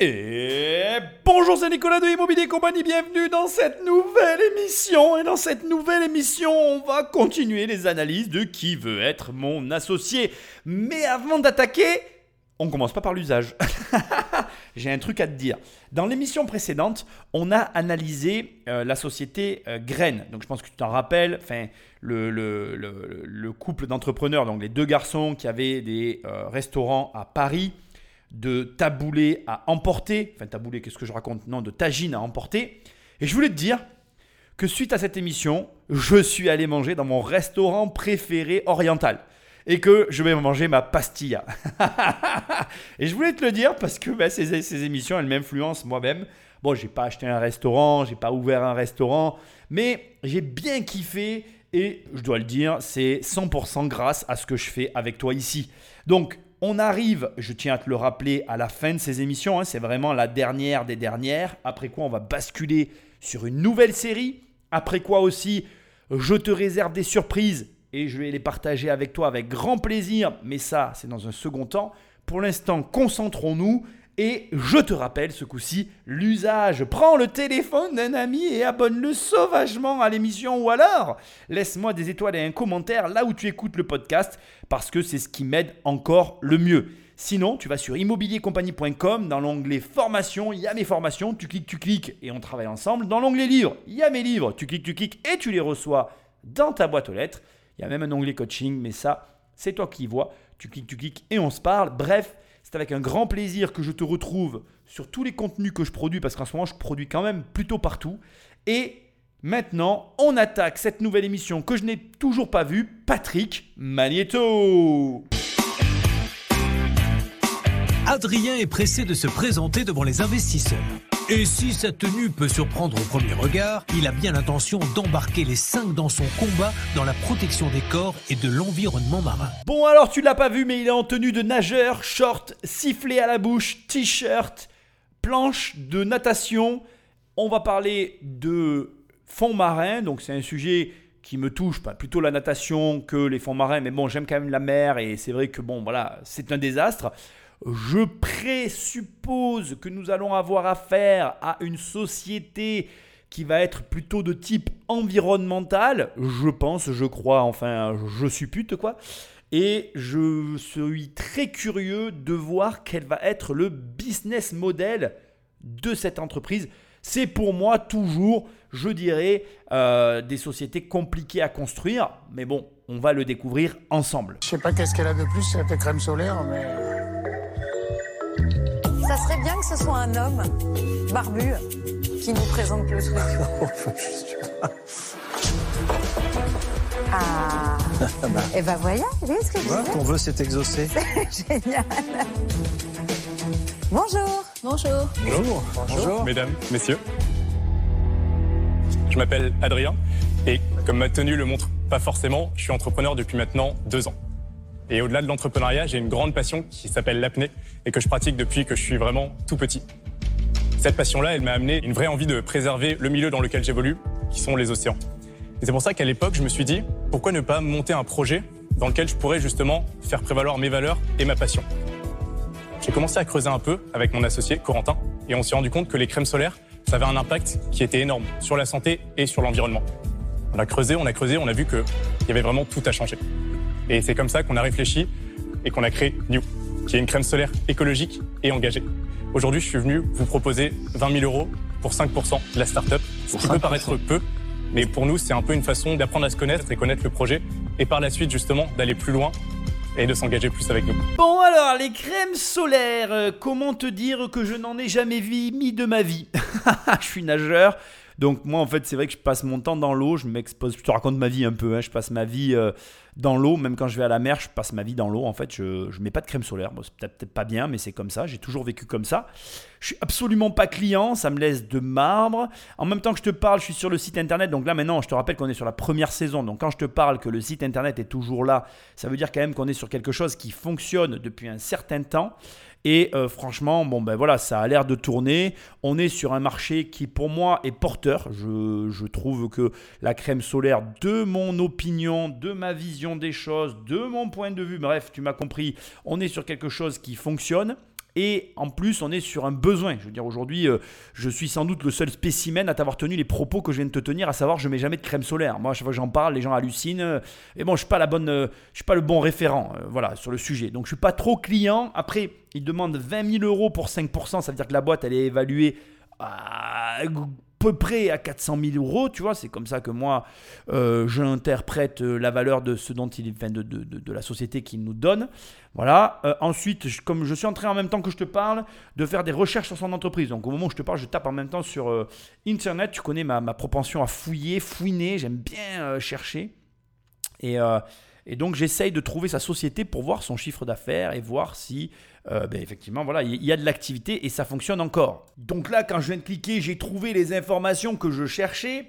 Et bonjour, c'est Nicolas de Immobilier Compagnie, bienvenue dans cette nouvelle émission. Et dans cette nouvelle émission, on va continuer les analyses de qui veut être mon associé. Mais avant d'attaquer, on commence pas par l'usage. J'ai un truc à te dire. Dans l'émission précédente, on a analysé euh, la société euh, Graine. Donc je pense que tu t'en rappelles, le couple d'entrepreneurs, donc les deux garçons qui avaient des euh, restaurants à Paris de taboulé à emporter, enfin taboulé, qu'est-ce que je raconte? Non, de tagine à emporter. Et je voulais te dire que suite à cette émission, je suis allé manger dans mon restaurant préféré oriental. Et que je vais manger ma pastilla. et je voulais te le dire parce que ben, ces, ces, émissions, elles m'influencent moi-même. Bon, j'ai pas acheté un restaurant, j'ai pas ouvert un restaurant, mais j'ai bien kiffé et je dois le dire, c'est 100% grâce à ce que je fais avec toi ici. Donc, on arrive, je tiens à te le rappeler, à la fin de ces émissions. Hein, c'est vraiment la dernière des dernières. Après quoi, on va basculer sur une nouvelle série. Après quoi aussi, je te réserve des surprises et je vais les partager avec toi avec grand plaisir. Mais ça, c'est dans un second temps. Pour l'instant, concentrons-nous et je te rappelle ce coup-ci l'usage. Prends le téléphone d'un ami et abonne-le sauvagement à l'émission ou alors laisse-moi des étoiles et un commentaire là où tu écoutes le podcast parce que c'est ce qui m'aide encore le mieux. Sinon, tu vas sur immobiliercompagnie.com, dans l'onglet formation, il y a mes formations, tu cliques, tu cliques et on travaille ensemble. Dans l'onglet livres, il y a mes livres, tu cliques, tu cliques et tu les reçois dans ta boîte aux lettres. Il y a même un onglet coaching, mais ça, c'est toi qui y vois. Tu cliques, tu cliques et on se parle. Bref, c'est avec un grand plaisir que je te retrouve sur tous les contenus que je produis, parce qu'en ce moment, je produis quand même plutôt partout. Et maintenant, on attaque cette nouvelle émission que je n'ai toujours pas vue, Patrick Magneto. Adrien est pressé de se présenter devant les investisseurs. Et si sa tenue peut surprendre au premier regard, il a bien l'intention d'embarquer les cinq dans son combat dans la protection des corps et de l'environnement marin. Bon alors tu l'as pas vu mais il est en tenue de nageur, short, sifflet à la bouche, t-shirt, planche de natation. On va parler de fonds marins, donc c'est un sujet qui me touche, pas plutôt la natation que les fonds marins, mais bon j'aime quand même la mer et c'est vrai que bon voilà c'est un désastre. Je présuppose que nous allons avoir affaire à une société qui va être plutôt de type environnemental. Je pense, je crois, enfin, je suppute quoi. Et je suis très curieux de voir quel va être le business model de cette entreprise. C'est pour moi toujours, je dirais, euh, des sociétés compliquées à construire. Mais bon, on va le découvrir ensemble. Je sais pas qu'est-ce qu'elle a de plus, cette crème solaire, mais ça serait bien que ce soit un homme barbu qui nous présente le truc. ah. Et ben voilà, vous voyez ce que je vois, Ton vœu s'est exaucé. Génial. Bonjour. Bonjour. Bonjour. Bonjour. Mesdames, messieurs. Je m'appelle Adrien et comme ma tenue le montre forcément, je suis entrepreneur depuis maintenant deux ans. Et au-delà de l'entrepreneuriat, j'ai une grande passion qui s'appelle l'apnée et que je pratique depuis que je suis vraiment tout petit. Cette passion-là, elle m'a amené une vraie envie de préserver le milieu dans lequel j'évolue, qui sont les océans. Et c'est pour ça qu'à l'époque, je me suis dit, pourquoi ne pas monter un projet dans lequel je pourrais justement faire prévaloir mes valeurs et ma passion? J'ai commencé à creuser un peu avec mon associé Corentin et on s'est rendu compte que les crèmes solaires, ça avait un impact qui était énorme sur la santé et sur l'environnement. On a creusé, on a creusé, on a vu qu'il y avait vraiment tout à changer. Et c'est comme ça qu'on a réfléchi et qu'on a créé New, qui est une crème solaire écologique et engagée. Aujourd'hui, je suis venu vous proposer 20 000 euros pour 5% de la start-up, ce qui peut paraître peu, mais pour nous, c'est un peu une façon d'apprendre à se connaître et connaître le projet, et par la suite, justement, d'aller plus loin et de s'engager plus avec nous. Bon alors, les crèmes solaires, euh, comment te dire que je n'en ai jamais vu mis de ma vie? Je suis nageur, donc moi en fait c'est vrai que je passe mon temps dans l'eau, je m'expose, je te raconte ma vie un peu, hein. je passe ma vie euh, dans l'eau, même quand je vais à la mer, je passe ma vie dans l'eau en fait, je ne mets pas de crème solaire, c'est peut-être pas bien mais c'est comme ça, j'ai toujours vécu comme ça. Je suis absolument pas client, ça me laisse de marbre. En même temps que je te parle, je suis sur le site internet, donc là maintenant je te rappelle qu'on est sur la première saison, donc quand je te parle que le site internet est toujours là, ça veut dire quand même qu'on est sur quelque chose qui fonctionne depuis un certain temps. Et euh, franchement, bon ben voilà, ça a l'air de tourner. On est sur un marché qui pour moi est porteur. Je, je, trouve que la crème solaire, de mon opinion, de ma vision des choses, de mon point de vue, bref, tu m'as compris, on est sur quelque chose qui fonctionne. Et en plus, on est sur un besoin. Je veux dire, aujourd'hui, euh, je suis sans doute le seul spécimen à t'avoir tenu les propos que je viens de te tenir, à savoir, je mets jamais de crème solaire. Moi, à chaque fois que j'en parle, les gens hallucinent. Et bon, je suis pas la bonne, euh, je suis pas le bon référent, euh, voilà, sur le sujet. Donc, je suis pas trop client. Après, ils demandent 20 000 euros pour 5%. Ça veut dire que la boîte, elle est évaluée à peu près à 400 000 euros, tu vois, c'est comme ça que moi euh, j'interprète euh, la valeur de ce dont il enfin, de, de, la société qu'il nous donne. Voilà. Euh, ensuite, je, comme je suis en train en même temps que je te parle de faire des recherches sur son entreprise. Donc au moment où je te parle, je tape en même temps sur internet. Tu connais ma, propension à fouiller, fouiner. J'aime bien chercher. Et donc j'essaye de trouver sa société pour voir son chiffre d'affaires et voir si euh, ben, effectivement voilà il y a de l'activité et ça fonctionne encore. Donc là quand je viens de cliquer j'ai trouvé les informations que je cherchais.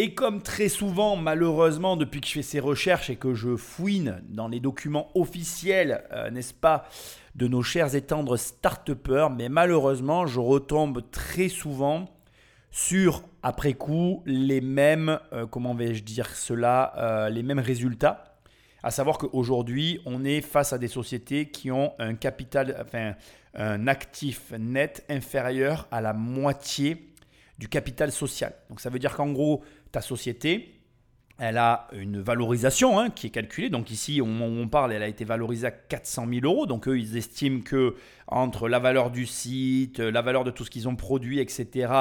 Et comme très souvent, malheureusement, depuis que je fais ces recherches et que je fouine dans les documents officiels, euh, n'est-ce pas, de nos chers et tendres start mais malheureusement, je retombe très souvent sur, après coup, les mêmes, euh, comment vais-je dire cela, les mêmes résultats. À savoir qu'aujourd'hui, on est face à des sociétés qui ont un capital, enfin, un actif net inférieur à la moitié du capital social. Donc ça veut dire qu'en gros, ta société, elle a une valorisation hein, qui est calculée. Donc ici, au moment où on parle, elle a été valorisée à 400 000 euros. Donc eux, ils estiment que entre la valeur du site, la valeur de tout ce qu'ils ont produit, etc.,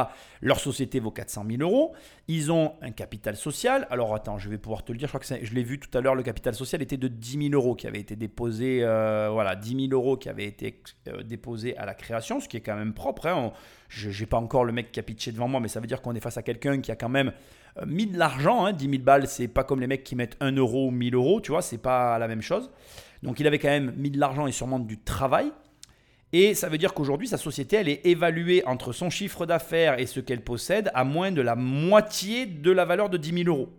leur société vaut 400 000 euros. Ils ont un capital social. Alors attends, je vais pouvoir te le dire. Je crois que je l'ai vu tout à l'heure. Le capital social était de 10 000 euros qui avait été déposé. Euh, voilà, 10 000 euros qui avait été euh, déposé à la création, ce qui est quand même propre. Hein. Je n'ai pas encore le mec qui a pitché devant moi, mais ça veut dire qu'on est face à quelqu'un qui a quand même mis de l'argent, hein, 10 000 balles, c'est pas comme les mecs qui mettent 1 euro ou 1000 euros, tu vois, c'est pas la même chose. Donc il avait quand même mis de l'argent et sûrement du travail. Et ça veut dire qu'aujourd'hui, sa société, elle est évaluée entre son chiffre d'affaires et ce qu'elle possède à moins de la moitié de la valeur de 10 000 euros.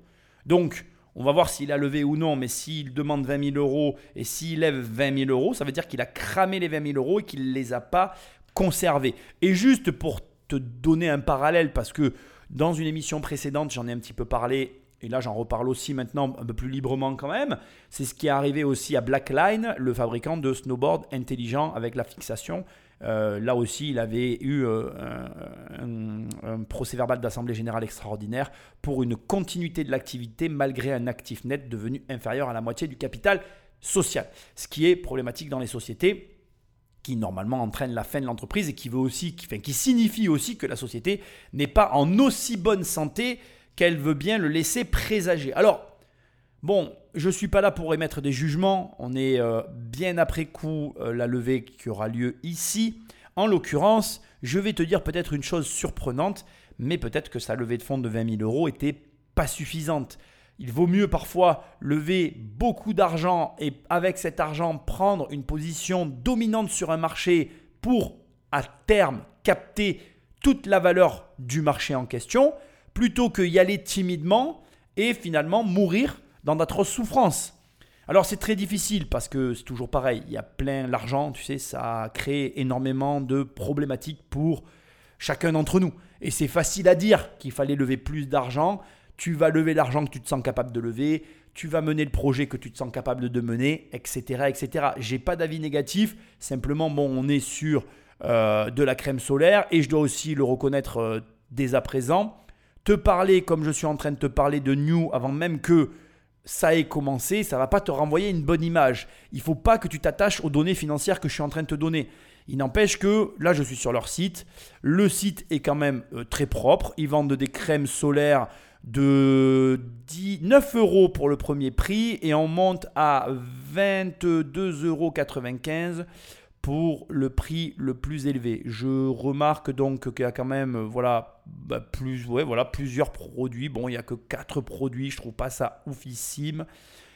Donc, on va voir s'il a levé ou non, mais s'il demande 20 000 euros et s'il lève 20 000 euros, ça veut dire qu'il a cramé les 20 000 euros et qu'il ne les a pas conservés. Et juste pour te donner un parallèle, parce que dans une émission précédente, j'en ai un petit peu parlé, et là j'en reparle aussi maintenant un peu plus librement quand même. C'est ce qui est arrivé aussi à Blackline, le fabricant de snowboard intelligent avec la fixation. Euh, là aussi, il avait eu euh, un, un, procès verbal d'Assemblée générale extraordinaire pour une continuité de l'activité malgré un actif net devenu inférieur à la moitié du capital social. Ce qui est problématique dans les sociétés qui normalement entraîne la fin de l'entreprise et qui veut aussi, qui, signifie aussi que la société n'est pas en aussi bonne santé qu'elle veut bien le laisser présager. Alors, bon, je ne suis pas là pour émettre des jugements, on est euh, bien après coup euh, la levée qui aura lieu ici. En l'occurrence, je vais te dire peut-être une chose surprenante, mais peut-être que sa levée de fonds de 20 000 euros était pas suffisante. Il vaut mieux parfois lever beaucoup d'argent et avec cet argent prendre une position dominante sur un marché pour à terme capter toute la valeur du marché en question, plutôt que y aller timidement et finalement mourir dans d'atroces souffrances. Alors c'est très difficile parce que c'est toujours pareil, il y a plein l'argent, tu sais, ça crée énormément de problématiques pour chacun d'entre nous. Et c'est facile à dire qu'il fallait lever plus d'argent, tu vas lever l'argent que tu te sens capable de lever, tu vas mener le projet que tu te sens capable de mener, etc. etc. J'ai pas d'avis négatif, simplement bon, on est sur euh, de la crème solaire et je dois aussi le reconnaître euh, dès à présent. Te parler comme je suis en train de te parler de New avant même que ça ait commencé, ça va pas te renvoyer une bonne image. Il faut pas que tu t'attaches aux données financières que je suis en train de te donner. Il n'empêche que là, je suis sur leur site. Le site est quand même euh, très propre. Ils vendent des crèmes solaires de 9 euros pour le premier prix et on monte à 22,95 euros pour le prix le plus élevé. Je remarque donc qu'il y a quand même voilà, bah, plus, ouais, voilà, plusieurs produits. Bon, il n'y a que 4 produits, je trouve pas ça oufissime.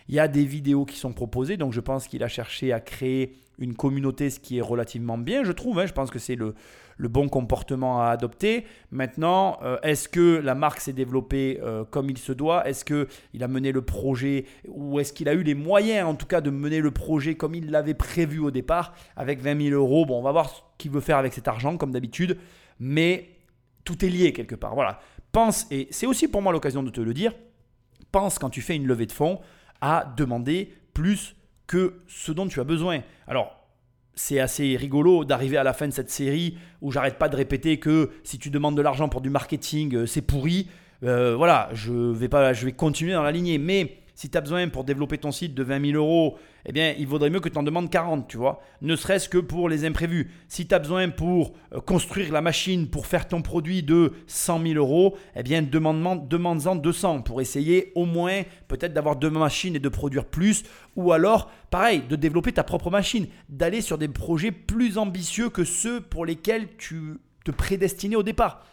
Il y a des vidéos qui sont proposées, donc je pense qu'il a cherché à créer une communauté, ce qui est relativement bien, je trouve. Hein. Je pense que c'est le, bon comportement à adopter. Maintenant, euh, est-ce que la marque s'est développée euh, comme il se doit? Est-ce qu'il a mené le projet ou est-ce qu'il a eu les moyens, en tout cas, de mener le projet comme il l'avait prévu au départ avec 20 000 euros? Bon, on va voir ce qu'il veut faire avec cet argent, comme d'habitude. Mais tout est lié quelque part. Voilà. Pense, et c'est aussi pour moi l'occasion de te le dire, pense quand tu fais une levée de fonds à demander plus que ce dont tu as besoin. Alors, c'est assez rigolo d'arriver à la fin de cette série où j'arrête pas de répéter que si tu demandes de l'argent pour du marketing, euh, c'est pourri. Euh, voilà, je vais, pas, je vais continuer dans la lignée. Mais si tu as besoin pour développer ton site de 20 000 euros, eh bien, il vaudrait mieux que tu en demandes 40, tu vois. Ne serait-ce que pour les imprévus. Si tu as besoin pour euh, construire la machine, pour faire ton produit de 100 000 euros, eh bien, demande-en 200 pour essayer au moins peut-être d'avoir deux machines et de produire plus. Ou alors, pareil, de développer ta propre machine, d'aller sur des projets plus ambitieux que ceux pour lesquels tu te prédestinais au départ.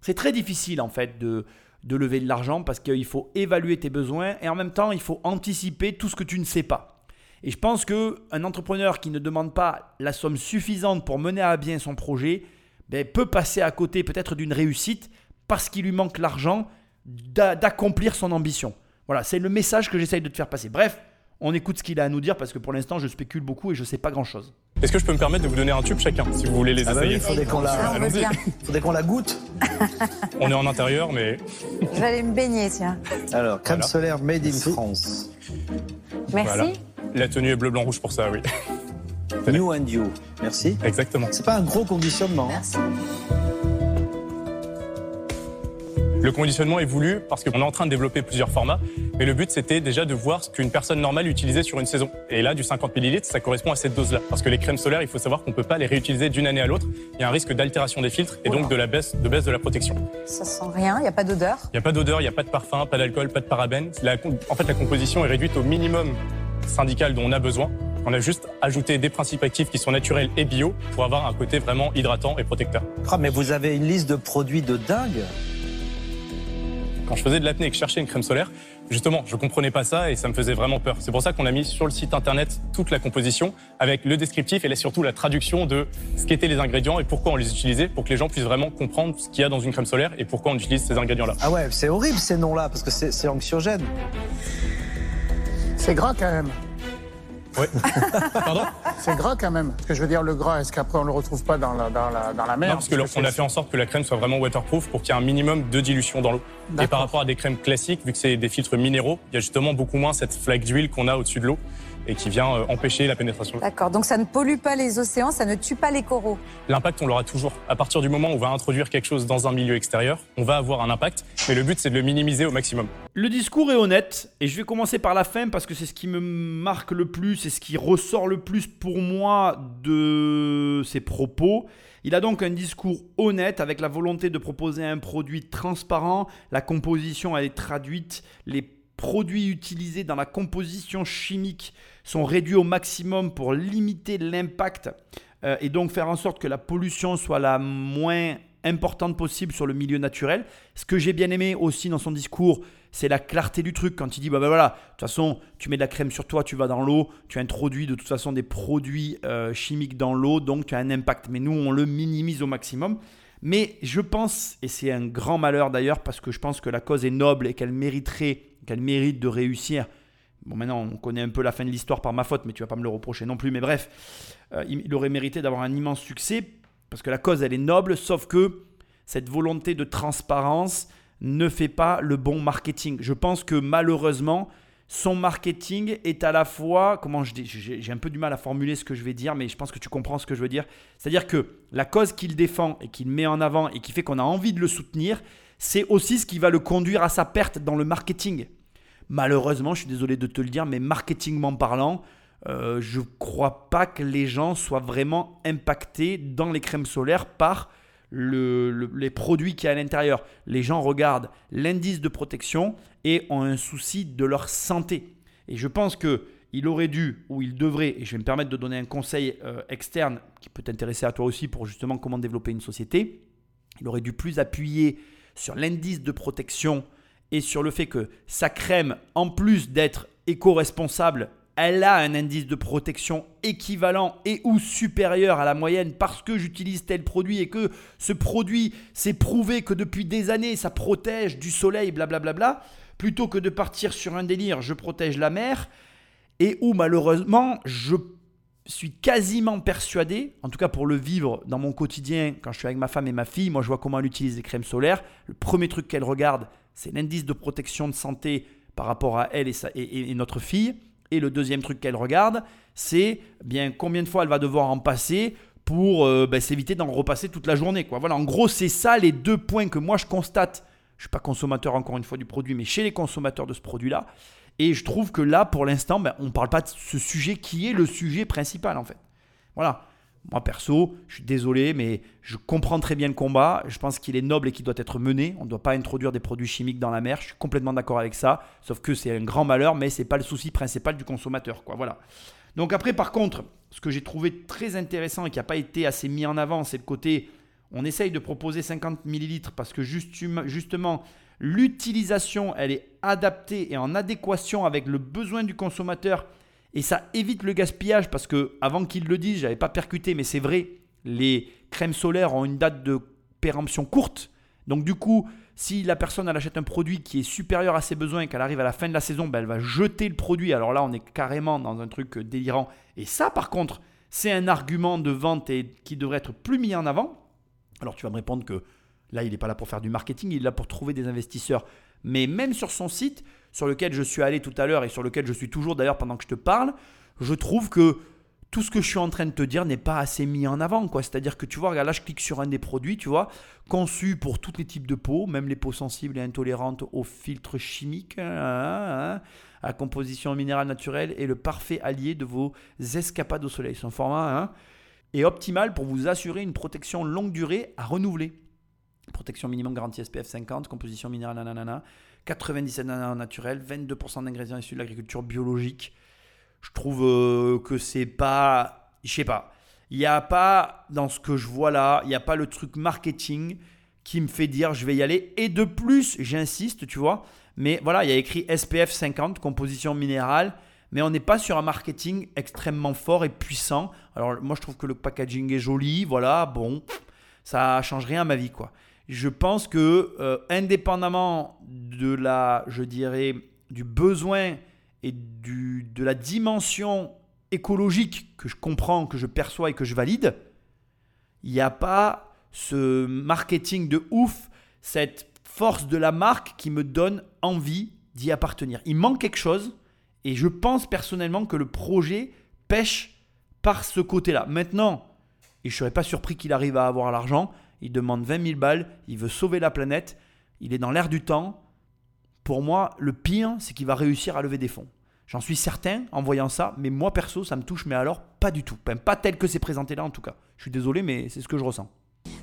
C'est très difficile en fait de, de lever de l'argent parce qu'il faut évaluer tes besoins et en même temps, il faut anticiper tout ce que tu ne sais pas. Et je pense qu'un entrepreneur qui ne demande pas la somme suffisante pour mener à bien son projet ben, peut passer à côté peut-être d'une réussite parce qu'il lui manque l'argent d'accomplir son ambition. Voilà, c'est le message que j'essaye de te faire passer. Bref, on écoute ce qu'il a à nous dire parce que pour l'instant, je spécule beaucoup et je ne sais pas grand-chose. Est-ce que je peux me permettre de vous donner un tube chacun, si vous voulez les ah bah essayer Il faudrait qu'on la... faudrait qu'on la goûte. on est en intérieur, mais... Je vais aller me baigner, tiens. Alors, crème solaire made in France. Merci. La tenue est bleu, blanc, rouge pour ça, oui. New and you. Merci. Exactement. C'est pas un gros conditionnement. Hein. Merci. Le conditionnement est voulu parce qu'on est en train de développer plusieurs formats, mais le but c'était déjà de voir ce qu'une personne normale utilisait sur une saison. Et là, du 50 ml, ça correspond à cette dose-là. Parce que les crèmes solaires, il faut savoir qu'on ne peut pas les réutiliser d'une année à l'autre. Il y a un risque d'altération des filtres et donc de la baisse de, baisse de la protection. Ça sent rien, il n'y a pas d'odeur Il n'y a pas d'odeur, il n'y a pas de parfum, pas d'alcool, pas de parabènes. en fait, la composition est réduite au minimum syndical dont on a besoin. On a juste ajouté des principes actifs qui sont naturels et bio pour avoir un côté vraiment hydratant et protecteur. Ah, mais vous avez une liste de produits de dingue quand je faisais de l'apnée et que je cherchais une crème solaire, justement, je comprenais pas ça et ça me faisait vraiment peur. C'est pour ça qu'on a mis sur le site internet toute la composition avec le descriptif et surtout la traduction de ce qu'étaient les ingrédients et pourquoi on les utilisait pour que les gens puissent vraiment comprendre ce qu'il y a dans une crème solaire et pourquoi on utilise ces ingrédients-là. Ah ouais, c'est horrible ces noms-là parce que c'est anxiogène. C'est gras quand même. Oui. Pardon C'est gras quand même. Parce que je veux dire, le gras, est-ce qu'aps on le retrouve pas dans la, dans la, dans la mer? Non, parce qu'on a fait en sorte que la crème soit vraiment waterproof pour qu'il y ait un minimum de dilution dans l'eau. Et par rapport à des crèmes classiques, vu que c'est des filtres minéraux, il y a justement beaucoup moins cette flaque d'huile qu'on a au-dessus de l'eau et qui vient euh, empêcher la pénétration. D'accord, donc ça ne pollue pas les océans, ça ne tue pas les coraux. L'impact, on l'aura toujours. À partir du moment où on va introduire quelque chose dans un milieu extérieur, on va avoir un impact, mais le but, c'est de le minimiser au maximum. Le discours est honnête, et je vais commencer par la fin parce que c'est ce qui me marque le plus et ce qui ressort le plus pour moi de ses propos. Il a donc un discours honnête avec la volonté de proposer un produit transparent. La composition, elle est traduite. Les produits utilisés dans la composition chimique sont réduits au maximum pour limiter l'impact euh, et donc faire en sorte que la pollution soit la moins importante possible sur le milieu naturel. Ce que j'ai bien aimé aussi dans son discours, c'est la clarté du truc quand il dit bah, bah voilà, de toute façon, tu mets de la crème sur toi, tu vas dans l'eau, tu introduis de toute façon des produits euh, chimiques dans l'eau, donc tu as un impact. Mais nous, on le minimise au maximum. Mais je pense, et c'est un grand malheur d'ailleurs, parce que je pense que la cause est noble et qu'elle mériterait, qu'elle mérite de réussir Bon, maintenant, on connaît un peu la fin de l'histoire par ma faute, mais tu vas pas me le reprocher non plus. Mais bref, euh, il aurait mérité d'avoir un immense succès parce que la cause, elle est noble, sauf que cette volonté de transparence ne fait pas le bon marketing. Je pense que malheureusement, son marketing est à la fois, comment je dis, j'ai un peu du mal à formuler ce que je vais dire, mais je pense que tu comprends ce que je veux dire. C'est-à-dire que la cause qu'il défend et qu'il met en avant et qui fait qu'on a envie de le soutenir, c'est aussi ce qui va le conduire à sa perte dans le marketing. Malheureusement, je suis désolé de te le dire, mais marketingment parlant, euh, je ne crois pas que les gens soient vraiment impactés dans les crèmes solaires par les produits qu'il y a à l'intérieur. Les gens regardent l'indice de protection et ont un souci de leur santé. Et je pense que il aurait dû ou il devrait, et je vais me permettre de donner un conseil euh, externe qui peut t'intéresser à toi aussi pour justement comment développer une société, il aurait dû plus appuyer sur l'indice de protection et sur le fait que sa crème, en plus d'être éco-responsable, elle a un indice de protection équivalent et ou supérieur à la moyenne parce que j'utilise tel produit et que ce produit s'est prouvé que depuis des années ça protège du soleil, blablabla, bla bla bla, plutôt que de partir sur un délire, je protège la mer, et où malheureusement je suis quasiment persuadé, en tout cas pour le vivre dans mon quotidien quand je suis avec ma femme et ma fille, moi je vois comment elle utilise les crèmes solaires, le premier truc qu'elle regarde, c'est l'indice de protection de santé par rapport à elle et, notre fille. Et le deuxième truc qu'elle regarde, c'est bien combien de fois elle va devoir en passer pour euh, ben, s'éviter d'en repasser toute la journée. Voilà, en gros, c'est ça les deux points que moi je constate. Je ne suis pas consommateur encore une fois du produit, mais chez les consommateurs de ce produit-là. Et je trouve que là, pour l'instant, ben, on ne parle pas de ce sujet qui est le sujet principal en fait. Voilà. Moi perso, je suis désolé, mais je comprends très bien le combat. Je pense qu'il est noble et qu'il doit être mené. On ne doit pas introduire des produits chimiques dans la mer. Je suis complètement d'accord avec ça. Sauf que c'est un grand malheur, mais ce n'est pas le souci principal du consommateur. Quoi. Voilà. Donc après, par contre, ce que j'ai trouvé très intéressant et qui n'a pas été assez mis en avant, c'est le côté, on essaye de proposer 50 millilitres parce que justement, l'utilisation, elle est adaptée et en adéquation avec le besoin du consommateur et ça évite le gaspillage parce que avant qu'il le dise, j'avais pas percuté, mais c'est vrai, les crèmes solaires ont une date de péremption courte. Donc du coup, si la personne elle achète un produit qui est supérieur à ses besoins et qu'elle arrive à la fin de la saison, ben, elle va jeter le produit. Alors là, on est carrément dans un truc délirant. Et ça, par contre, c'est un argument de vente et qui devrait être plus mis en avant. Alors tu vas me répondre que là, il n'est pas là pour faire du marketing, il est là pour trouver des investisseurs. Mais même sur son site, sur lequel je suis allé tout à l'heure et sur lequel je suis toujours d'ailleurs pendant que je te parle, je trouve que tout ce que je suis en train de te dire n'est pas assez mis en avant. quoi. C'est-à-dire que tu vois, regarde, là je clique sur un des produits, tu vois, conçu pour tous les types de peaux, même les peaux sensibles et intolérantes aux filtres chimiques, hein, hein, hein, à composition minérale naturelle et le parfait allié de vos escapades au soleil. Son format est optimal pour vous assurer une protection longue durée à renouveler. Protection minimum garantie SPF 50, composition minérale nanana, 97 nanonaturels, naturel, 22% d'ingrédients issus de l'agriculture biologique. Je trouve euh, que c'est pas. Je sais pas. Il n'y a pas, dans ce que je vois là, il n'y a pas le truc marketing qui me fait dire je vais y aller. Et de plus, j'insiste, tu vois, mais voilà, il y a écrit SPF 50, composition minérale, mais on n'est pas sur un marketing extrêmement fort et puissant. Alors moi, je trouve que le packaging est joli, voilà, bon, ça change rien à ma vie, quoi je pense que euh, indépendamment de la, je dirais, du besoin et du, de la dimension écologique que je comprends, que je perçois et que je valide, il n'y a pas ce marketing de ouf, cette force de la marque qui me donne envie d'y appartenir. Il manque quelque chose et je pense personnellement que le projet pêche par ce côté-là. Maintenant, et je ne serais pas surpris qu'il arrive à avoir l'argent, il demande 20 000 balles, il veut sauver la planète, il est dans l'air du temps. Pour moi, le pire, c'est qu'il va réussir à lever des fonds. J'en suis certain en voyant ça, mais moi perso, ça me touche, mais alors pas du tout. Pas tel que c'est présenté là en tout cas. Je suis désolé, mais c'est ce que je ressens.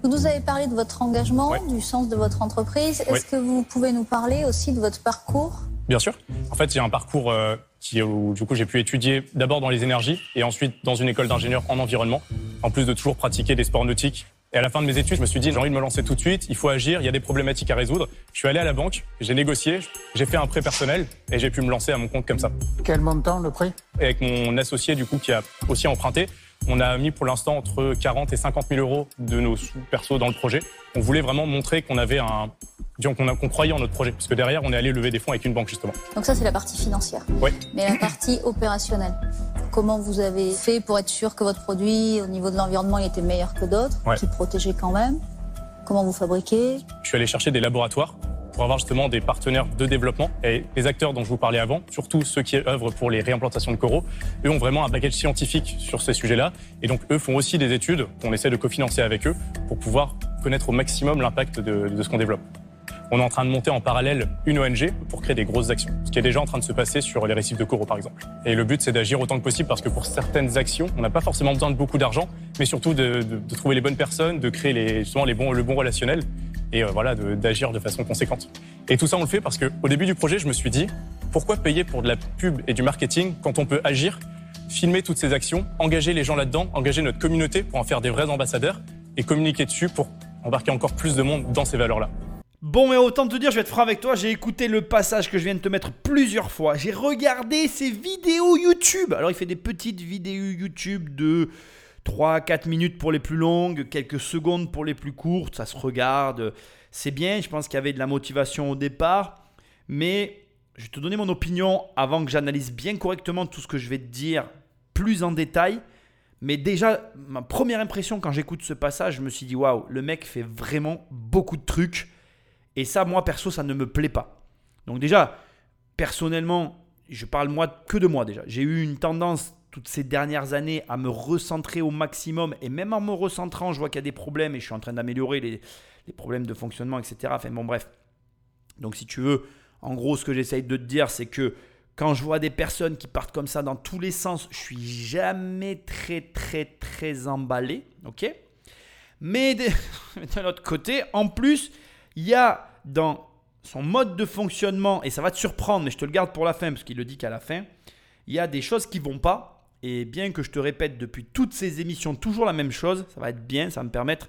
Vous nous avez parlé de votre engagement, du sens de votre entreprise. Est-ce que vous pouvez nous parler aussi de votre parcours? Bien sûr. En fait, il y a un parcours euh, qui, où du coup j'ai pu étudier d'abord dans les énergies et ensuite dans une école d'ingénieur en environnement, en plus de toujours pratiquer des sports nautiques et à la fin de mes études, je me suis dit, j'ai envie de me lancer tout de suite, il faut agir, il y a des problématiques à résoudre. Je suis allé à la banque, j'ai négocié, j'ai fait un prêt personnel et j'ai pu me lancer à mon compte comme ça. Quel montant le prêt? Et avec mon associé, du coup, qui a aussi emprunté, on a mis pour l'instant entre 40 et 50 000 euros de nos sous perso dans le projet. On voulait vraiment montrer qu'on avait un, qu'on croyait en notre projet, parce que derrière, on est allé lever des fonds avec une banque justement. Donc ça, c'est la partie financière. Oui. Mais la partie opérationnelle. Comment vous avez fait pour être sûr que votre produit, au niveau de l'environnement, il était meilleur que d'autres, qui protégeait quand même? Comment vous fabriquez? Je suis allé chercher des laboratoires pour avoir justement des partenaires de développement. Et les acteurs dont je vous parlais avant, surtout ceux qui œuvrent pour les réimplantations de coraux, eux ont vraiment un bagage scientifique sur ces sujets-là. Et donc eux font aussi des études qu'on essaie de cofinancer avec eux pour pouvoir connaître au maximum l'impact de, de ce qu'on développe. On est en train de monter en parallèle une ONG pour créer des grosses actions, ce qui est déjà en train de se passer sur les récifs de coraux par exemple. Et le but c'est d'agir autant que possible parce que pour certaines actions, on n'a pas forcément besoin de beaucoup d'argent, mais surtout de, trouver les bonnes personnes, de créer justement les bons, le bon relationnel et euh, voilà d'agir de, façon conséquente. Et tout ça on le fait parce qu'au début du projet, je me suis dit pourquoi payer pour de la pub et du marketing quand on peut agir, filmer toutes ces actions, engager les gens là-dedans, engager notre communauté pour en faire des vrais ambassadeurs et communiquer dessus pour embarquer encore plus de monde dans ces valeurs-là. Bon, mais autant te dire, je vais être franc avec toi, j'ai écouté le passage que je viens de te mettre plusieurs fois. J'ai regardé ses vidéos YouTube. Alors, il fait des petites vidéos YouTube de 3 4 minutes pour les plus longues, quelques secondes pour les plus courtes. Ça se regarde. C'est bien, je pense qu'il y avait de la motivation au départ. Mais je vais te donner mon opinion avant que j'analyse bien correctement tout ce que je vais te dire plus en détail. Mais déjà, ma première impression quand j'écoute ce passage, je me suis dit waouh, le mec fait vraiment beaucoup de trucs et ça, moi, perso, ça ne me plaît pas. Donc déjà, personnellement, je parle moi que de moi déjà. J'ai eu une tendance toutes ces dernières années à me recentrer au maximum et même en me recentrant, je vois qu'il y a des problèmes et je suis en train d'améliorer les, problèmes de fonctionnement, etc. Enfin bon, bref. Donc si tu veux, en gros, ce que j'essaye de te dire, c'est que quand je vois des personnes qui partent comme ça dans tous les sens, je suis jamais très, très, très emballé. Ok? Mais d'un autre côté, en plus, il y a dans son mode de fonctionnement, et ça va te surprendre, mais je te le garde pour la fin, parce qu'il le dit qu'à la fin, il y a des choses qui vont pas. Et bien que je te répète depuis toutes ces émissions toujours la même chose, ça va être bien, ça va me permettre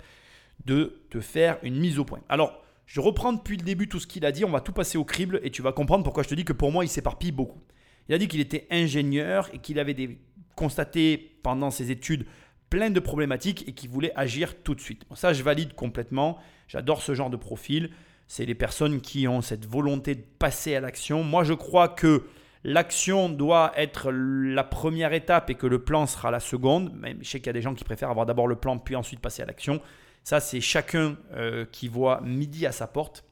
de te faire une mise au point. Alors, je reprends depuis le début tout ce qu'il a dit, on va tout passer au crible et tu vas comprendre pourquoi je te dis que pour moi, il s'éparpille beaucoup. Il a dit qu'il était ingénieur et qu'il avait constaté pendant ses études plein de problématiques et qu'il voulait agir tout de suite. ça, je valide complètement. J'adore ce genre de profil. C'est les personnes qui ont cette volonté de passer à l'action. Moi, je crois que l'action doit être la première étape et que le plan sera la seconde. Je sais qu'il y a des gens qui préfèrent avoir d'abord le plan puis ensuite passer à l'action. Ça, c'est chacun euh, qui voit midi à sa porte.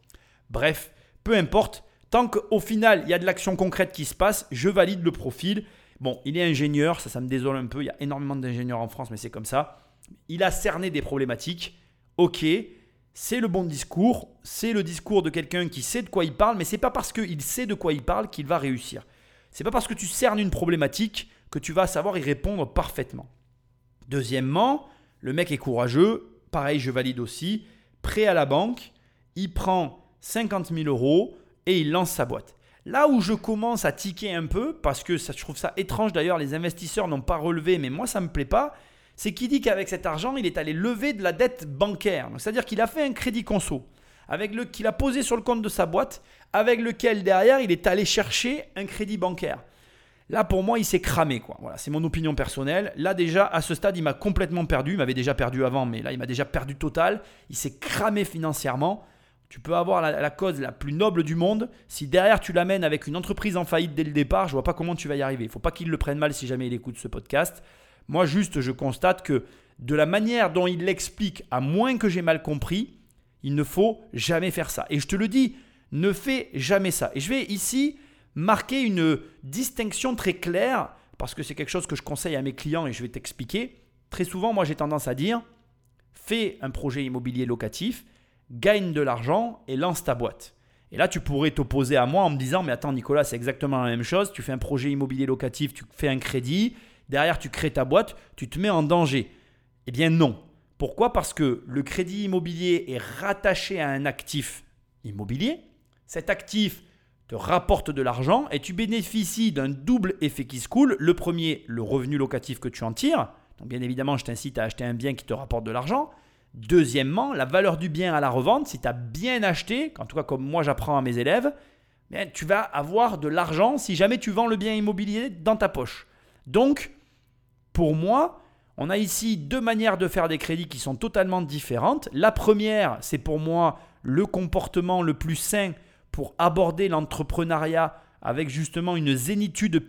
Bref, peu importe. Tant qu'au final, il y a de l'action concrète qui se passe, je valide le profil. Bon, il est ingénieur, ça, ça me désole un peu. Il y a énormément d'ingénieurs en France, mais c'est comme ça. Il a cerné des problématiques. Ok, c'est le bon discours. C'est le discours de quelqu'un qui sait de quoi il parle, mais c'est pas parce qu'il sait de quoi il parle qu'il va réussir. C'est pas parce que tu cernes une problématique que tu vas savoir y répondre parfaitement. Deuxièmement, le mec est courageux, pareil, je valide aussi. Prêt à la banque, il prend 50 000 euros et il lance sa boîte. Là où je commence à tiquer un peu, parce que ça, je trouve ça étrange d'ailleurs, les investisseurs n'ont pas relevé, mais moi ça ne me plaît pas, c'est qu'il dit qu'avec cet argent, il est allé lever de la dette bancaire. C'est-à-dire qu'il a fait un crédit conso, avec le qu'il a posé sur le compte de sa boîte, avec lequel derrière il est allé chercher un crédit bancaire. Là, pour moi, il s'est cramé. Quoi. Voilà, c'est mon opinion personnelle. Là, déjà, à ce stade, il m'a complètement perdu. Il m'avait déjà perdu avant, mais là, il m'a déjà perdu total. Il s'est cramé financièrement. Tu peux avoir la, cause la plus noble du monde. Si derrière, tu l'amènes avec une entreprise en faillite dès le départ, je vois pas comment tu vas y arriver. Il faut pas qu'il le prenne mal si jamais il écoute ce podcast. Moi, juste, je constate que de la manière dont il l'explique, à moins que j'ai mal compris, il ne faut jamais faire ça. Et je te le dis, ne fais jamais ça. Et je vais ici marquer une distinction très claire, parce que c'est quelque chose que je conseille à mes clients et je vais t'expliquer. Très souvent, moi j'ai tendance à dire, fais un projet immobilier locatif, gagne de l'argent et lance ta boîte. Et là, tu pourrais t'opposer à moi en me disant, mais attends Nicolas, c'est exactement la même chose, tu fais un projet immobilier locatif, tu fais un crédit, derrière tu crées ta boîte, tu te mets en danger. Eh bien non. Pourquoi? Parce que le crédit immobilier est rattaché à un actif immobilier. Cet actif, rapporte de l'argent et tu bénéficies d'un double effet qui se coule. Le premier, le revenu locatif que tu en tires. Donc bien évidemment, je t'incite à acheter un bien qui te rapporte de l'argent. Deuxièmement, la valeur du bien à la revente, si tu as bien acheté, en tout cas comme moi j'apprends à mes élèves, bien, tu vas avoir de l'argent si jamais tu vends le bien immobilier dans ta poche. Donc, pour moi, on a ici deux manières de faire des crédits qui sont totalement différentes. La première, c'est pour moi le comportement le plus sain pour aborder l'entrepreneuriat avec justement une zénitude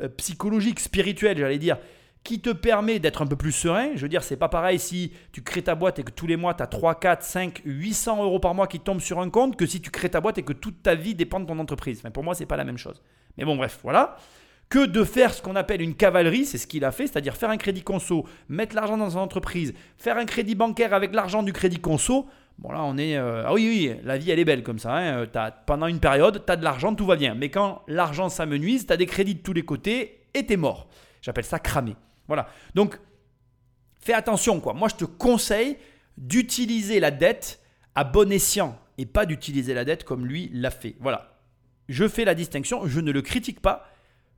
euh, psychologique, spirituelle, j'allais dire, qui te permet d'être un peu plus serein. Je veux dire, c'est pas pareil si tu crées ta boîte et que tous les mois, tu as 3, 4, 5, 800 euros par mois qui tombent sur un compte que si tu crées ta boîte et que toute ta vie dépend de ton entreprise. Enfin, pour moi, c'est pas la même chose. Mais bon, bref, voilà. Que de faire ce qu'on appelle une cavalerie, c'est ce qu'il a fait, c'est-à-dire faire un crédit conso, mettre l'argent dans son entreprise, faire un crédit bancaire avec l'argent du crédit conso. Bon là on est... Euh, ah oui, oui, la vie elle est belle comme ça. Hein. Euh, pendant une période, tu as de l'argent, tout va bien. Mais quand l'argent s'amenuise, tu as des crédits de tous les côtés et tu es mort. J'appelle ça cramer. Voilà. Donc fais attention quoi. Moi je te conseille d'utiliser la dette à bon escient et pas d'utiliser la dette comme lui l'a fait. Voilà. Je fais la distinction, je ne le critique pas.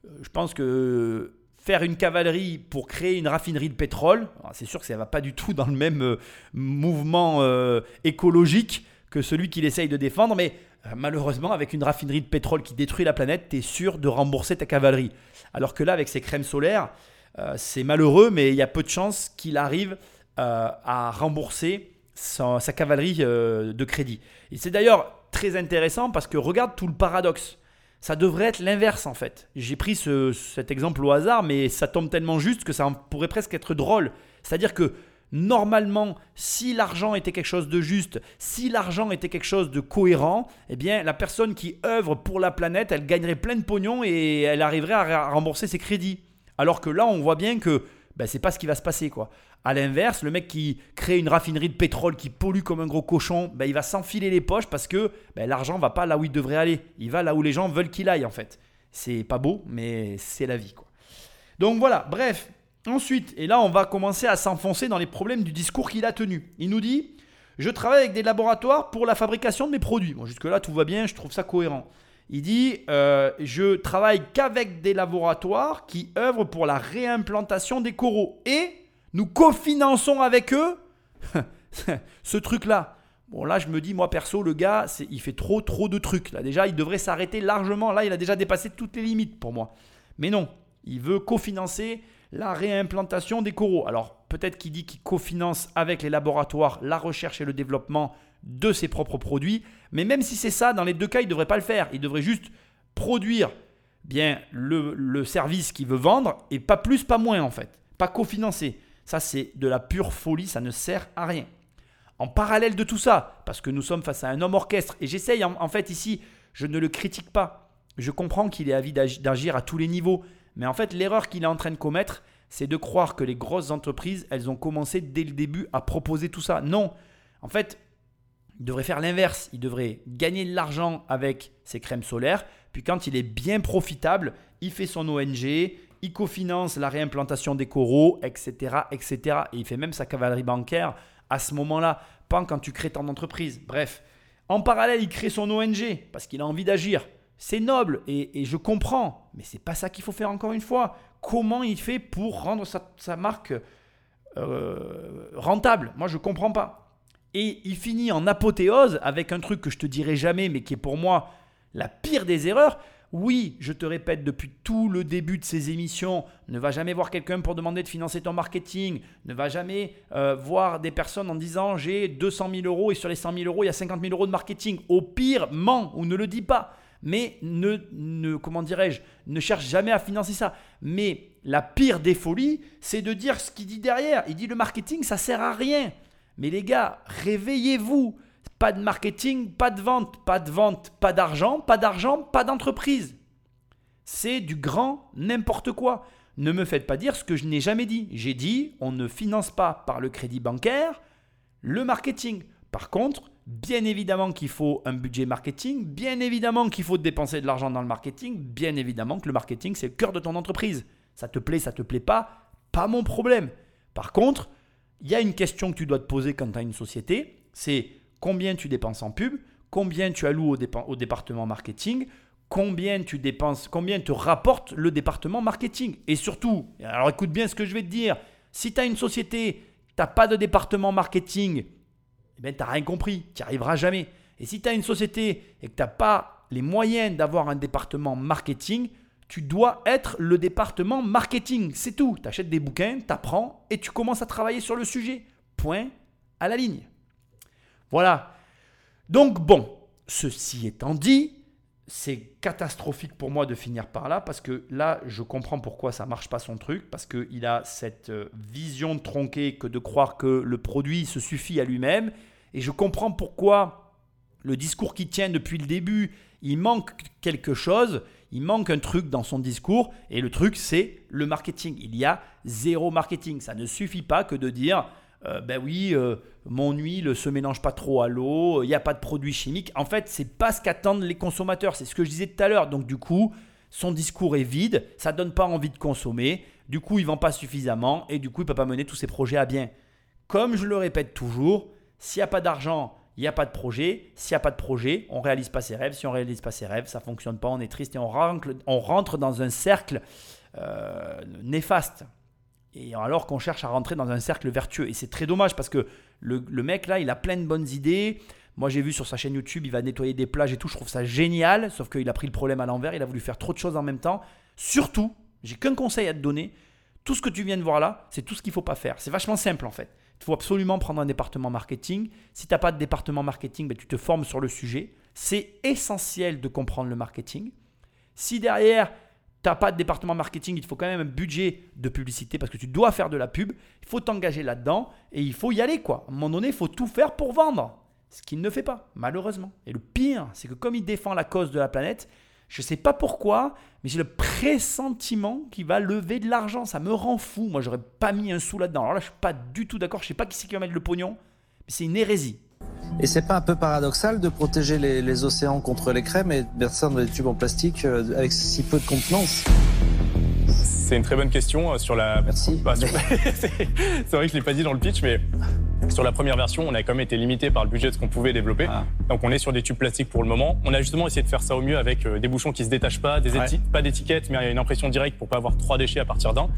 Euh, je pense que faire une cavalerie pour créer une raffinerie de pétrole, c'est sûr que ça ne va pas du tout dans le même euh, mouvement euh, écologique que celui qu'il essaye de défendre, mais malheureusement, avec une raffinerie de pétrole qui détruit la planète, tu es sûr de rembourser ta cavalerie. Alors que là, avec ses crèmes solaires, c'est malheureux, mais il y a peu de chances qu'il arrive à rembourser sa, sa cavalerie de crédit. Et c'est d'ailleurs très intéressant parce que regarde tout le paradoxe. Ça devrait être l'inverse en fait. J'ai pris cet exemple au hasard, mais ça tombe tellement juste que ça pourrait presque être drôle. C'est-à-dire que normalement, si l'argent était quelque chose de juste, si l'argent était quelque chose de cohérent, eh bien la personne qui œuvre pour la planète, elle gagnerait plein de pognon et elle arriverait à rembourser ses crédits. Alors que là, on voit bien que ben, c'est pas ce qui va se passer. quoi. À l'inverse, le mec qui crée une raffinerie de pétrole qui pollue comme un gros cochon, ben, il va s'enfiler les poches parce que ben, l'argent va pas là où il devrait aller. Il va là où les gens veulent qu'il aille en fait. C'est pas beau, mais c'est la vie. quoi. Donc voilà, bref. Ensuite, et là on va commencer à s'enfoncer dans les problèmes du discours qu'il a tenu. Il nous dit, je travaille avec des laboratoires pour la fabrication de mes produits. Bon, jusque-là tout va bien, je trouve ça cohérent. Il dit euh, Je travaille qu'avec des laboratoires qui œuvrent pour la réimplantation des coraux. Et nous cofinançons avec eux ce truc-là. Bon, là, je me dis, moi perso, le gars, il fait trop, trop de trucs. Là, déjà, il devrait s'arrêter largement. Là, il a déjà dépassé toutes les limites pour moi. Mais non, il veut cofinancer la réimplantation des coraux. Alors, peut-être qu'il dit qu'il cofinance avec les laboratoires la recherche et le développement de ses propres produits. Mais même si c'est ça, dans les deux cas, il ne devrait pas le faire. Il devrait juste produire bien le, service qu'il veut vendre et pas plus, pas moins en fait. Pas cofinancer. Ça, c'est de la pure folie, ça ne sert à rien. En parallèle de tout ça, parce que nous sommes face à un homme orchestre, et j'essaye en, fait ici, je ne le critique pas. Je comprends qu'il est avis d'agir à tous les niveaux, mais en fait, l'erreur qu'il est en train de commettre, c'est de croire que les grosses entreprises, elles ont commencé dès le début à proposer tout ça. Non. En fait, il devrait faire l'inverse. Il devrait gagner de l'argent avec ses crèmes solaires. Puis quand il est bien profitable, il fait son ONG, il cofinance la réimplantation des coraux, etc., etc. Et il fait même sa cavalerie bancaire à ce moment-là, pas quand tu crées ton entreprise. Bref, en parallèle, il crée son ONG parce qu'il a envie d'agir. C'est noble et, je comprends, mais c'est pas ça qu'il faut faire encore une fois. Comment il fait pour rendre sa, marque euh, rentable? Moi, je comprends pas. Et il finit en apothéose avec un truc que je te dirai jamais, mais qui est pour moi la pire des erreurs. Oui, je te répète depuis tout le début de ces émissions, ne va jamais voir quelqu'un pour demander de financer ton marketing, ne va jamais euh, voir des personnes en disant j'ai 200 000 euros et sur les 100 000 euros il y a 50 000 euros de marketing. Au pire, ment ou ne le dis pas. Mais ne, ne comment dirais-je, ne cherche jamais à financer ça. Mais la pire des folies, c'est de dire ce qu'il dit derrière. Il dit le marketing, ça sert à rien. Mais les gars, réveillez-vous. Pas de marketing, pas de vente, pas de vente, pas d'argent, pas d'argent, pas d'entreprise. C'est du grand n'importe quoi. Ne me faites pas dire ce que je n'ai jamais dit. J'ai dit, on ne finance pas par le crédit bancaire le marketing. Par contre, bien évidemment qu'il faut un budget marketing, bien évidemment qu'il faut dépenser de l'argent dans le marketing, bien évidemment que le marketing, c'est le cœur de ton entreprise. Ça te plaît, ça te plaît pas, pas mon problème. Par contre, il y a une question que tu dois te poser quand tu as une société, c'est combien tu dépenses en pub, combien tu alloues au, département marketing, combien tu dépenses, combien te rapporte le département marketing. Et surtout, alors écoute bien ce que je vais te dire, si tu as une société, tu n'as pas de département marketing, eh ben, tu n'as rien compris, tu n'y arriveras jamais. Et si tu as une société et que tu n'as pas les moyens d'avoir un département marketing, tu dois être le département marketing. C'est tout. Tu achètes des bouquins, tu apprends et tu commences à travailler sur le sujet. Point à la ligne. Voilà. Donc bon, ceci étant dit, c'est catastrophique pour moi de finir par là parce que là, je comprends pourquoi ça marche pas son truc parce qu'il a cette euh, vision tronquée que de croire que le produit se suffit à lui-même et je comprends pourquoi le discours qui tient depuis le début, il manque quelque chose il manque un truc dans son discours et le truc c'est le marketing. Il y a zéro marketing. Ça ne suffit pas que de dire euh, ben oui, euh, mon huile se mélange pas trop à l'eau, il n'y a pas de produits chimiques. En fait, c'est pas ce qu'attendent les consommateurs. C'est ce que je disais tout à l'heure. Donc du coup, son discours est vide, ça donne pas envie de consommer. Du coup, il vend pas suffisamment et du coup, il peut pas mener tous ses projets à bien. Comme je le répète toujours, s'il n'y a pas d'argent il n'y a pas de projet. S'il n'y a pas de projet, on ne réalise pas ses rêves. Si on ne réalise pas ses rêves, ça ne fonctionne pas, on est triste et on rentre, dans un cercle euh, néfaste. Et alors qu'on cherche à rentrer dans un cercle vertueux. Et c'est très dommage parce que le, mec là, il a plein de bonnes idées. Moi, j'ai vu sur sa chaîne YouTube, il va nettoyer des plages et tout. Je trouve ça génial. Sauf qu'il a pris le problème à l'envers. Il a voulu faire trop de choses en même temps. Surtout, j'ai qu'un conseil à te donner. Tout ce que tu viens de voir là, c'est tout ce qu'il ne faut pas faire. C'est vachement simple en fait. Il faut absolument prendre un département marketing. Si tu n'as pas de département marketing, ben, tu te formes sur le sujet. C'est essentiel de comprendre le marketing. Si derrière, tu n'as pas de département marketing, il faut quand même un budget de publicité parce que tu dois faire de la pub. Il faut t'engager là-dedans et il faut y aller. Quoi. À un moment donné, il faut tout faire pour vendre. Ce qu'il ne fait pas, malheureusement. Et le pire, c'est que comme il défend la cause de la planète, Je sais pas pourquoi, mais j'ai le pressentiment qu'il va lever de l'argent. Ça me rend fou. Moi, j'aurais pas mis un sou là-dedans. Alors là, je suis pas du tout d'accord. Je sais pas qui c'est qui va mettre le pognon, mais c'est une hérésie. Et c'est pas un peu paradoxal de protéger les, les océans contre les crèmes et de mettre ça dans des tubes en plastique euh, avec si peu de contenance? C'est une très bonne question euh, sur la. Merci. Bah, sur- c'est vrai que je l'ai pas dit dans le pitch, mais sur la première version, on a quand même été limité par le budget de ce qu'on pouvait développer. Ah. Donc on est sur des tubes plastiques pour le moment. On a justement essayé de faire ça au mieux avec euh, des bouchons qui se détachent pas, des Ouais. pas d'étiquette, mais une impression directe pour pas avoir trois déchets à partir d'un.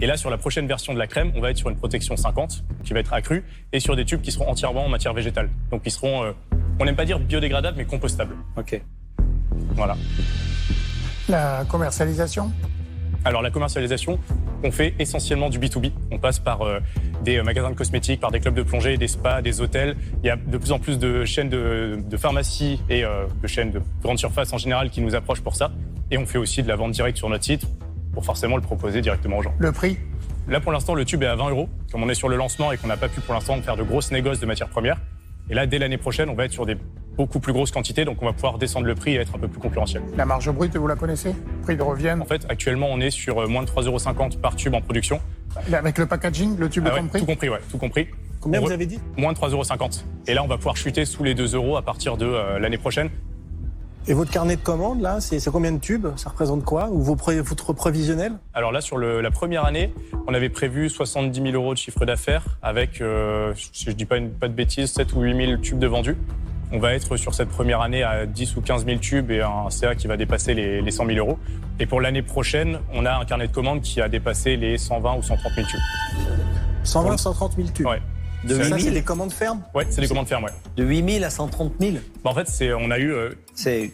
Et là, sur la prochaine version de la crème, on va être sur une protection 50 qui va être accrue et sur des tubes qui seront entièrement en matière végétale. Donc qui seront, euh, on n'aime pas dire biodégradables, mais compostables. Ok. Voilà. La commercialisation? Alors la commercialisation, on fait essentiellement du B2B. On passe par euh, des euh, magasins de cosmétiques, par des clubs de plongée, des spas, des hôtels. Il y a de plus en plus de chaînes de, de pharmacies et euh, de chaînes de grande surface en général qui nous approchent pour ça. Et on fait aussi de la vente directe sur notre site pour forcément le proposer directement aux gens. Le prix? Là pour l'instant le tube est à 20 euros, comme on est sur le lancement et qu'on n'a pas pu pour l'instant faire de grosses négoces de matières premières. Et là dès l'année prochaine on va être sur des beaucoup plus grosses quantités, donc on va pouvoir descendre le prix et être un peu plus concurrentiel. La marge brute, vous la connaissez? Prix de revient En fait actuellement on est sur euh, moins de 3,50 euros par tube en production. Avec le packaging, le tube Ah ouais, compris? tout compris, ouais, tout compris. Combien On vous avez dit? Moins de 3,50 euros. Et là, on va pouvoir chuter sous les 2 euros à partir de euh, l'année prochaine. Et votre carnet de commandes, là, c'est combien de tubes? Ça représente quoi? Ou vos pré- votre prévisionnel? Alors là, sur le- la première année, on avait prévu 70 000 euros de chiffre d'affaires avec, euh, si je dis pas, une, pas de bêtises, 7 ou 8 000 tubes de vendus. On va être sur cette première année à 10 ou 15 000 tubes et un CA qui va dépasser les, les 100 000 euros. Et pour l'année prochaine, on a un carnet de commandes qui a dépassé les 120 ou 130 000 tubes. 120, 130 000 tubes. Ouais, De Ça, Ça, 8 c'est 000, des commandes fermes? Ouais c'est des commandes fermes, ouais. de 8 000 à 130 000 Bah, en fait, c'est, on a eu euh, C'est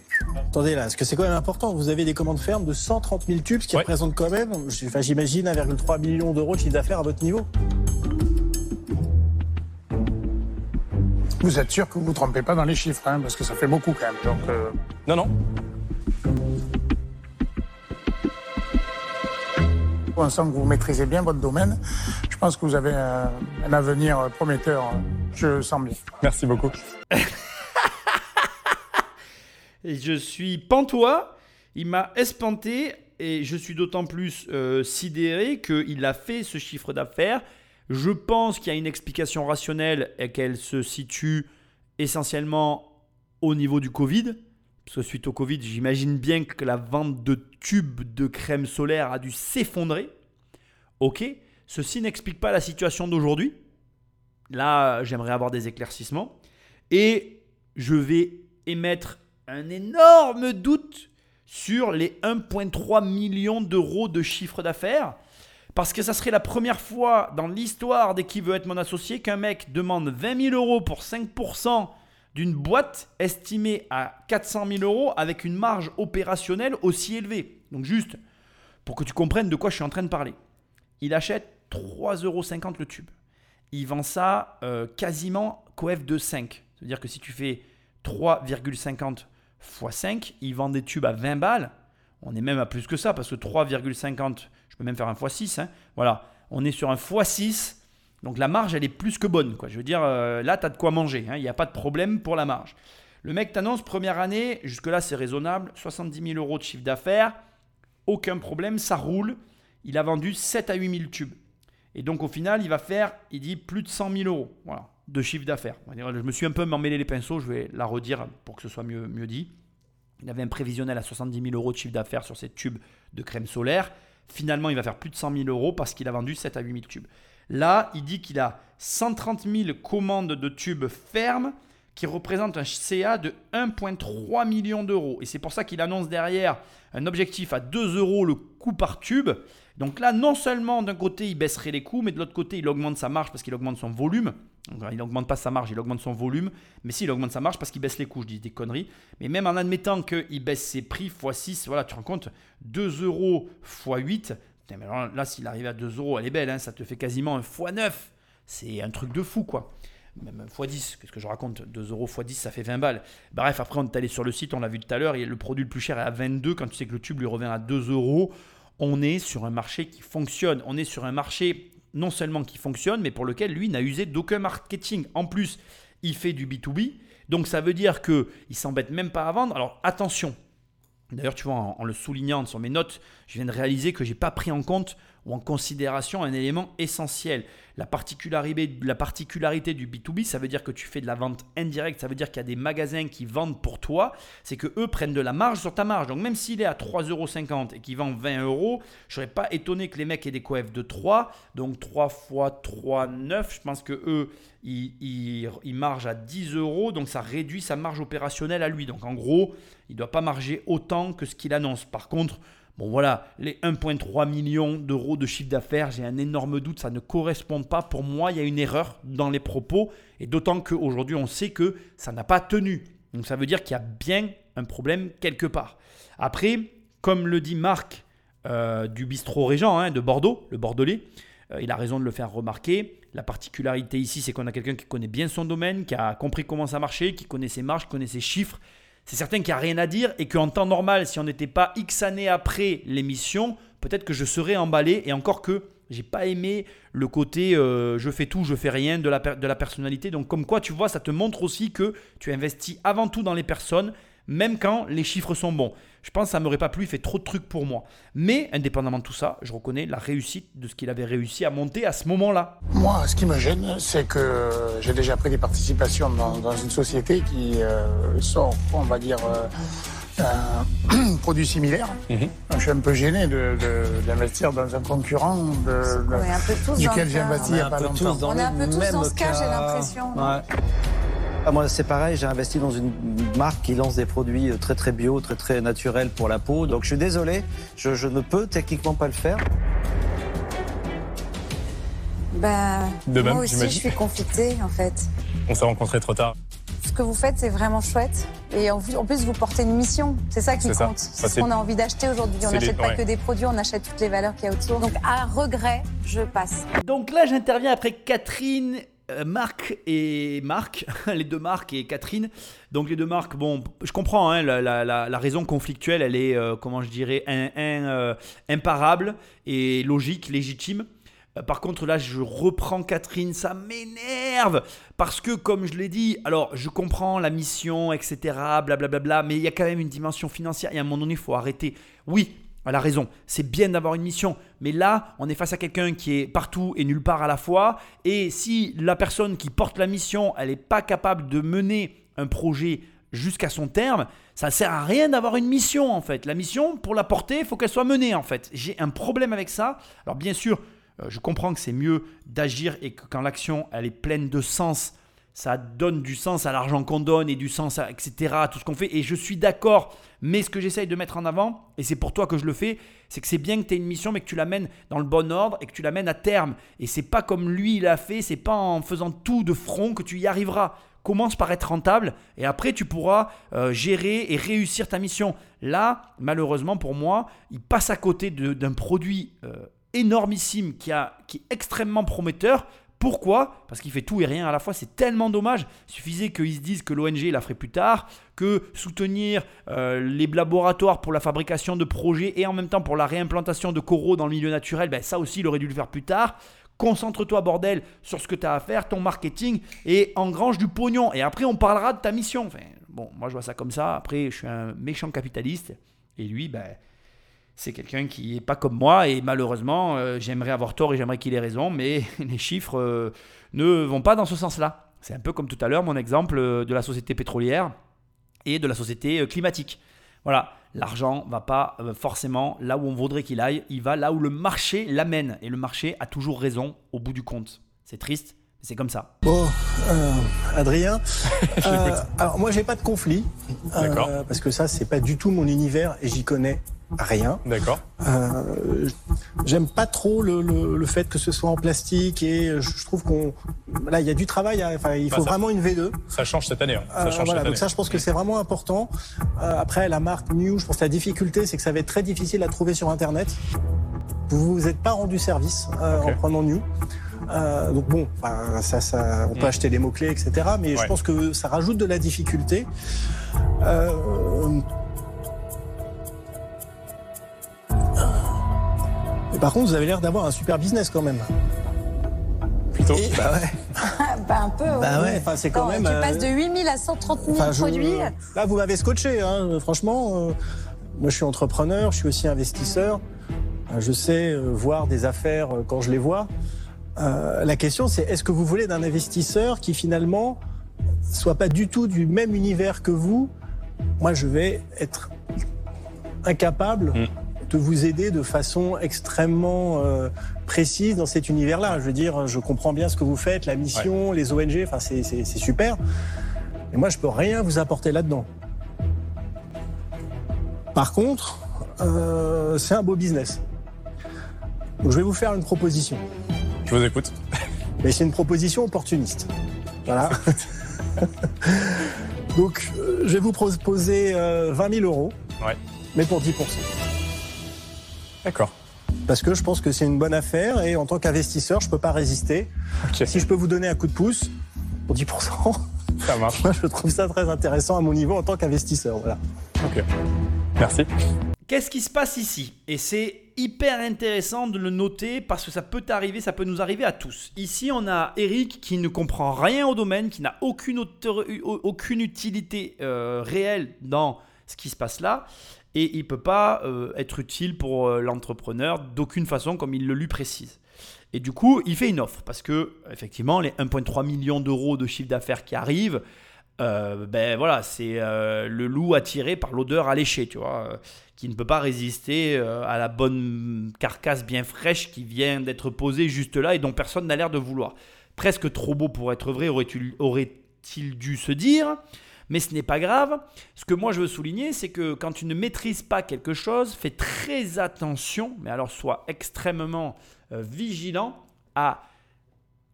Attendez, là, parce que c'est quand même important? Vous avez des commandes fermes de 130 000 tubes, ce qui Ouais. représente quand même, j'imagine, 1,3 million d'euros de chiffre d'affaires à votre niveau. Vous êtes sûr que vous ne vous trompez pas dans les chiffres, hein, parce que ça fait beaucoup quand même. Donc, euh, Non, non, on sent que vous maîtrisez bien votre domaine. Je pense que vous avez un, un avenir prometteur. Je le sens bien. merci beaucoup. Et je suis pantois, il m'a espanté et je suis d'autant plus euh, sidéré qu'il a fait ce chiffre d'affaires. Je pense qu'il y a une explication rationnelle et qu'elle se situe essentiellement au niveau du Covid. Parce que suite au Covid, j'imagine bien que la vente de tubes de crème solaire a dû s'effondrer. Ok, ceci n'explique pas la situation d'aujourd'hui. Là, j'aimerais avoir des éclaircissements. Et je vais émettre un énorme doute sur les 1,3 millions d'euros de chiffre d'affaires. Parce que ça serait la première fois dans l'histoire des Qui veut être mon associé qu'un mec demande 20 000 euros pour 5% d'une boîte estimée à 400 000 euros avec une marge opérationnelle aussi élevée. Donc juste pour que tu comprennes de quoi je suis en train de parler. Il achète 3,50 euros le tube. Il vend ça euh, quasiment coef de 5. C'est-à-dire que si tu fais 3,50 x 5, il vend des tubes à 20 balles. On est même à plus que ça parce que 3,50, je peux même faire un x 6. hein. Voilà, on est sur un x 6. Donc la marge, elle est plus que bonne. Quoi. Je veux dire, euh, là, tu as de quoi manger. hein. Il n'y a pas de problème pour la marge. Le mec t'annonce, première année, jusque-là, c'est raisonnable, 70 000 euros de chiffre d'affaires. Aucun problème, ça roule. Il a vendu 7 à 8 000 tubes. Et donc au final, il va faire, il dit, plus de 100 000 euros voilà, de chiffre d'affaires. Je me suis un peu m'emmêlé les pinceaux, je vais la redire pour que ce soit mieux, mieux dit. Il avait un prévisionnel à 70 000 euros de chiffre d'affaires sur ces tubes de crème solaire. Finalement, il va faire plus de 100 000 euros parce qu'il a vendu 7 à 8 000 tubes. Là, il dit qu'il a 130 000 commandes de tubes fermes qui représentent un CA de 1,3 million d'euros. Et c'est pour ça qu'il annonce derrière un objectif à 2 euros le coût par tube. Donc là, non seulement d'un côté, il baisserait les coûts, mais de l'autre côté, il augmente sa marge parce qu'il augmente son volume. Il n'augmente pas sa marge, il augmente son volume. Mais si, il augmente sa marge parce qu'il baisse les coûts, je dis des conneries. Mais même en admettant qu'il baisse ses prix x 6, voilà, tu te rends compte, 2 euros x 8. Putain, mais alors là, s'il arrive à 2 euros, elle est belle, hein, ça te fait quasiment un x 9. C'est un truc de fou, quoi. Même x 10, qu'est-ce que je raconte 2 euros x 10, ça fait 20 balles. Bref, après, on est allé sur le site, on l'a vu tout à l'heure, le produit le plus cher est à 22. Quand tu sais que le tube lui revient à 2 euros, on est sur un marché qui fonctionne. On est sur un marché non seulement qui fonctionne, mais pour lequel lui n'a usé d'aucun marketing. En plus, il fait du B2B, donc ça veut dire qu'il ne s'embête même pas à vendre. Alors attention, D'ailleurs, tu vois, en, le soulignant sur mes notes, je viens de réaliser que j'ai pas pris en compte ou en considération un élément essentiel. La particularité, la particularité du B2B, ça veut dire que tu fais de la vente indirecte, ça veut dire qu'il y a des magasins qui vendent pour toi, c'est que eux prennent de la marge sur ta marge. Donc même s'il est à 3,50€ et qu'il vend 20 euros, je serais pas étonné que les mecs aient des coefs de 3, donc 3 fois 3, 9. Je pense que eux, ils, ils, ils margent à 10 euros, donc ça réduit sa marge opérationnelle à lui. Donc en gros, il ne doit pas marger autant que ce qu'il annonce. Par contre, Bon voilà, les 1,3 millions d'euros de chiffre d'affaires, j'ai un énorme doute, ça ne correspond pas. Pour moi, il y a une erreur dans les propos, et d'autant qu'aujourd'hui, on sait que ça n'a pas tenu. Donc ça veut dire qu'il y a bien un problème quelque part. Après, comme le dit Marc euh, du bistrot Régent hein, de Bordeaux, le Bordelais, euh, il a raison de le faire remarquer. La particularité ici, c'est qu'on a quelqu'un qui connaît bien son domaine, qui a compris comment ça marchait, qui connaît ses marges, qui connaît ses chiffres c'est certain qu'il n'y a rien à dire et qu'en temps normal, si on n'était pas X années après l'émission, peut-être que je serais emballé et encore que j'ai pas aimé le côté euh, je fais tout, je fais rien de la, de la personnalité. Donc comme quoi, tu vois, ça te montre aussi que tu investis avant tout dans les personnes, même quand les chiffres sont bons. Je pense que ça m'aurait pas plu, il fait trop de trucs pour moi. Mais indépendamment de tout ça, je reconnais la réussite de ce qu'il avait réussi à monter à ce moment-là. Moi, ce qui me gêne, c'est que j'ai déjà pris des participations dans, dans une société qui euh, sort, on va dire, euh, un produit similaire. Mhm. Je suis un peu gêné de- de- d'investir dans un concurrent de- de- duquel j'ai investi il n'y a pas peu tous longtemps. dans On est un le peu tous même dans ce cas, j'ai l'impression. Ouais. Ah, moi, c'est pareil, j'ai investi dans une marque qui lance des produits euh, très très bio, très très naturels pour la peau. Donc je suis désolé, je, je ne peux techniquement pas le faire. Bah, De même, moi aussi, je suis conflictée, en fait. On s'est rencontrés trop tard. Ce que vous faites, c'est vraiment chouette. Et en plus, vous portez une mission. C'est ça qui compte. Ça, C'est ce qu'on a envie d'acheter aujourd'hui. On les- n'achète pas ouais. que des produits, on achète toutes les valeurs qu'il y a autour. Donc, à regret, je passe. Donc là, j'interviens après Catherine, Marc et Marc, les deux Marc et Catherine. Donc les deux Marc, bon, je comprends, hein, la, la- raison conflictuelle, elle est, euh, comment je dirais, un, euh, imparable et logique, légitime. Euh, Par contre, là, je reprends Catherine, ça m'énerve parce que, comme je l'ai dit, alors je comprends la mission, etc., blablabla, mais il y a quand même une dimension financière et à un moment donné, il faut arrêter. Oui, elle a raison, c'est bien d'avoir une mission, mais là, on est face à quelqu'un qui est partout et nulle part à la fois, et si la personne qui porte la mission, elle n'est pas capable de mener un projet jusqu'à son terme, ça ne sert à rien d'avoir une mission en fait. La mission, pour la porter, il faut qu'elle soit menée en fait. J'ai un problème avec ça. Alors bien sûr, euh, je comprends que c'est mieux d'agir et que quand l'action, elle est pleine de sens, ça donne du sens à l'argent qu'on donne et du sens à etc. tout ce qu'on fait. Et je suis d'accord. Mais ce que j'essaye de mettre en avant, et c'est pour toi que je le fais, c'est que c'est bien que tu aies une mission, mais que tu l'amènes dans le bon ordre et que tu l'amènes à terme. Et c'est pas comme lui il a fait, c'est pas en faisant tout de front que tu y arriveras. Commence par être rentable et après tu pourras euh, gérer et réussir ta mission. Là, malheureusement pour moi, il passe à côté d'un produit euh, énormissime qui, a, qui est extrêmement prometteur. Pourquoi? Parce qu'il fait tout et rien à la fois. C'est tellement dommage. Suffisait qu'ils se disent que l'ONG la ferait plus tard, que soutenir euh, les laboratoires pour la fabrication de projets et en même temps pour la réimplantation de coraux dans le milieu naturel, ben ça aussi il aurait dû le faire plus tard. Concentre-toi, bordel, sur ce que tu as à faire, ton marketing, et engrange du pognon. Et après, on parlera de ta mission. Enfin, bon, moi, je vois ça comme ça. Après, je suis un méchant capitaliste. Et lui, ben, c'est quelqu'un qui est pas comme moi. Et malheureusement, euh, j'aimerais avoir tort et j'aimerais qu'il ait raison. Mais les chiffres euh, ne vont pas dans ce sens-là. C'est un peu comme tout à l'heure, mon exemple euh, de la société pétrolière et de la société climatique. Voilà, l'argent va pas forcément là où on voudrait qu'il aille, il va là où le marché l'amène. Et le marché a toujours raison au bout du compte. C'est triste, mais c'est comme ça. Bon, euh, Adrien. Je euh, alors moi j'ai pas de conflit, euh, parce que ça c'est pas du tout mon univers et j'y connais rien. D'accord. Euh, J'aime pas trop le, le- le fait que ce soit en plastique et je trouve qu'on là il y a du travail. à- Enfin il Bah, faut ça- vraiment une V2. Ça change cette année. hein. Ça Euh, change voilà, cette donc année. ça, je pense que c'est vraiment important. Euh, après, la marque New, je pense que la difficulté, c'est que ça va être très difficile à trouver sur Internet. Vous vous êtes pas rendu service euh, en prenant New. Euh, donc bon, enfin, ça, ça, on peut Mm. acheter des mots-clés, etc. Mais je pense que ça rajoute de la difficulté. Euh, par contre, vous avez l'air d'avoir un super business quand même. Plutôt. Bah ouais. bah, un peu. Bah oui. ouais, enfin, c'est quand même, Tu euh, passes de 8000 à 130 000 Enfin, je- produits. Là, vous m'avez scotché, hein, franchement. euh, Moi, je suis entrepreneur, je suis aussi investisseur. Euh, je sais euh, voir des affaires quand je les vois. la question, c'est est-ce que vous voulez d'un investisseur qui finalement soit pas du tout du même univers que vous? Moi, je vais être incapable mm. De vous aider de façon extrêmement précise dans cet univers-là. Je veux dire, je comprends bien ce que vous faites, la mission, les ONG, enfin, c'est super. Mais moi, je peux rien vous apporter là-dedans. Par contre, euh, c'est un beau business. Donc, je vais vous faire une proposition. Je vous écoute. Mais c'est une proposition opportuniste. Voilà. Donc, euh, je vais vous proposer 20 euh, 000 euros. Ouais. Mais pour 10 D'accord. Parce que je pense que c'est une bonne affaire et en tant qu'investisseur, je ne peux pas résister. Si je peux vous donner un coup de pouce pour 10% ça marche. Moi, je trouve ça très intéressant à mon niveau en tant qu'investisseur. Voilà. Ok. Merci. Qu'est-ce qui se passe ici? Et c'est hyper intéressant de le noter parce que ça peut arriver, ça peut nous arriver à tous. Ici, on a Eric qui ne comprend rien au domaine, qui n'a aucune, aucune utilité euh, réelle dans ce qui se passe là. Et il ne peut pas euh, être utile pour euh, l'entrepreneur d'aucune façon, comme il le lui précise. Et du coup, il fait une offre parce que, effectivement, les 1,3 million d'euros de chiffre d'affaires qui arrivent, euh, ben voilà, c'est le loup attiré par l'odeur alléchée, tu vois, qui ne peut pas résister à la bonne carcasse bien fraîche qui vient d'être posée juste là et dont personne n'a l'air de vouloir. Presque trop beau pour être vrai, aurait-il dû se dire. Mais ce n'est pas grave. Ce que moi je veux souligner, c'est que quand tu ne maîtrises pas quelque chose, fais très attention, mais alors sois extrêmement euh, vigilant à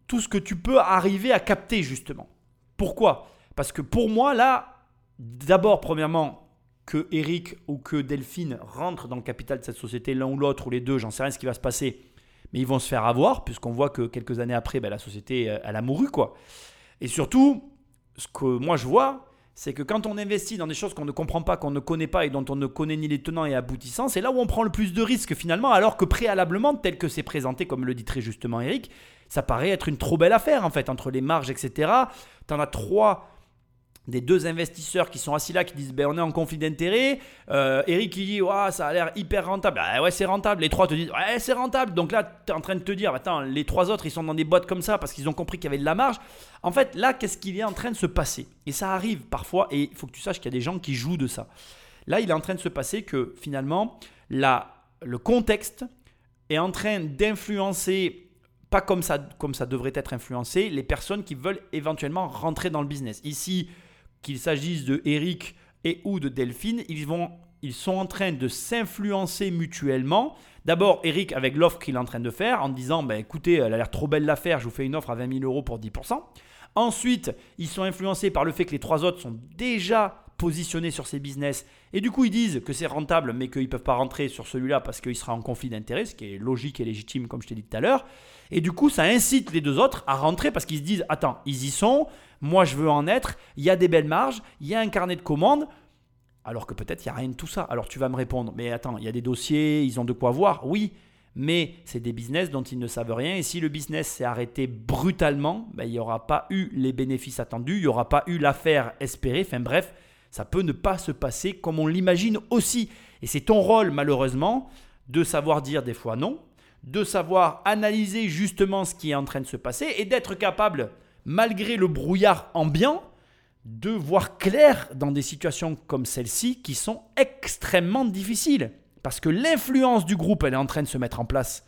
tout ce que tu peux arriver à capter justement. Pourquoi? Parce que pour moi, là, d'abord, premièrement, que Eric ou que Delphine rentrent dans le capital de cette société, l'un ou l'autre, ou les deux, j'en sais rien ce qui va se passer, mais ils vont se faire avoir, puisqu'on voit que quelques années après, ben, la société, euh, elle a mouru. quoi. Et surtout, ce que moi je vois, c'est que quand on investit dans des choses qu'on ne comprend pas, qu'on ne connaît pas et dont on ne connaît ni les tenants et aboutissants, c'est là où on prend le plus de risques finalement, alors que préalablement, tel que c'est présenté, comme le dit très justement Eric, ça paraît être une trop belle affaire en fait, entre les marges, etc. Tu en as trois des deux investisseurs qui sont assis là qui disent ben, on est en conflit d'intérêt. Euh, Eric qui dit ça a l'air hyper rentable. Ah, ouais, c'est rentable. Les trois te disent ouais, c'est rentable. Donc là, tu es en train de te dire attends, les trois autres ils sont dans des boîtes comme ça parce qu'ils ont compris qu'il y avait de la marge. En fait, là, qu'est-ce qui est en train de se passer? Et ça arrive parfois et il faut que tu saches qu'il y a des gens qui jouent de ça. Là, il est en train de se passer que finalement, la, le contexte est en train d'influencer pas comme ça, comme ça devrait être influencé, les personnes qui veulent éventuellement rentrer dans le business. Ici, qu'il s'agisse de Eric et ou de Delphine, ils, vont, ils sont en train de s'influencer mutuellement. D'abord, Eric avec l'offre qu'il est en train de faire en disant ben, écoutez, elle a l'air trop belle l'affaire, je vous fais une offre à 20 000 euros pour 10%. Ensuite, ils sont influencés par le fait que les trois autres sont déjà positionnés sur ces business et du coup ils disent que c'est rentable mais qu'ils ne peuvent pas rentrer sur celui-là parce qu'il sera en conflit d'intérêt, ce qui est logique et légitime comme je t'ai dit tout à l'heure. Et du coup ça incite les deux autres à rentrer parce qu'ils se disent attends, ils y sont, moi je veux en être, il y a des belles marges, il y a un carnet de commandes, alors que peut-être il n'y a rien de tout ça. Alors tu vas me répondre, mais attends, il y a des dossiers, ils ont de quoi voir, oui, mais c'est des business dont ils ne savent rien. Et si le business s'est arrêté brutalement, ben, il n'y aura pas eu les bénéfices attendus, il n'y aura pas eu l'affaire espérée. Enfin bref, ça peut ne pas se passer comme on l'imagine aussi. Et c'est ton rôle, malheureusement, de savoir dire des fois non, de savoir analyser justement ce qui est en train de se passer et d'être capable malgré le brouillard ambiant, de voir clair dans des situations comme celle-ci qui sont extrêmement difficiles. Parce que l'influence du groupe, elle est en train de se mettre en place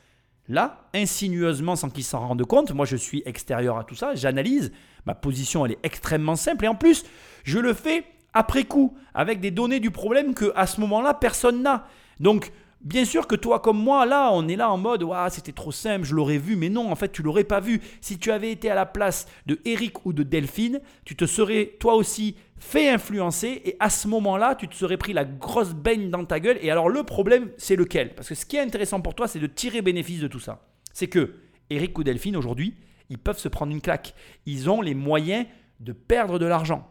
là, insinueusement sans qu'ils s'en rendent compte. Moi, je suis extérieur à tout ça, j'analyse. Ma position, elle est extrêmement simple. Et en plus, je le fais après coup, avec des données du problème que à ce moment-là, personne n'a. Donc, Bien sûr que toi comme moi, là, on est là en mode c'était trop simple, je l'aurais vu, mais non, en fait, tu l'aurais pas vu. Si tu avais été à la place de Eric ou de Delphine, tu te serais toi aussi fait influencer et à ce moment-là, tu te serais pris la grosse baigne dans ta gueule. Et alors, le problème, c'est lequel? Parce que ce qui est intéressant pour toi, c'est de tirer bénéfice de tout ça. C'est que Eric ou Delphine, aujourd'hui, ils peuvent se prendre une claque. Ils ont les moyens de perdre de l'argent.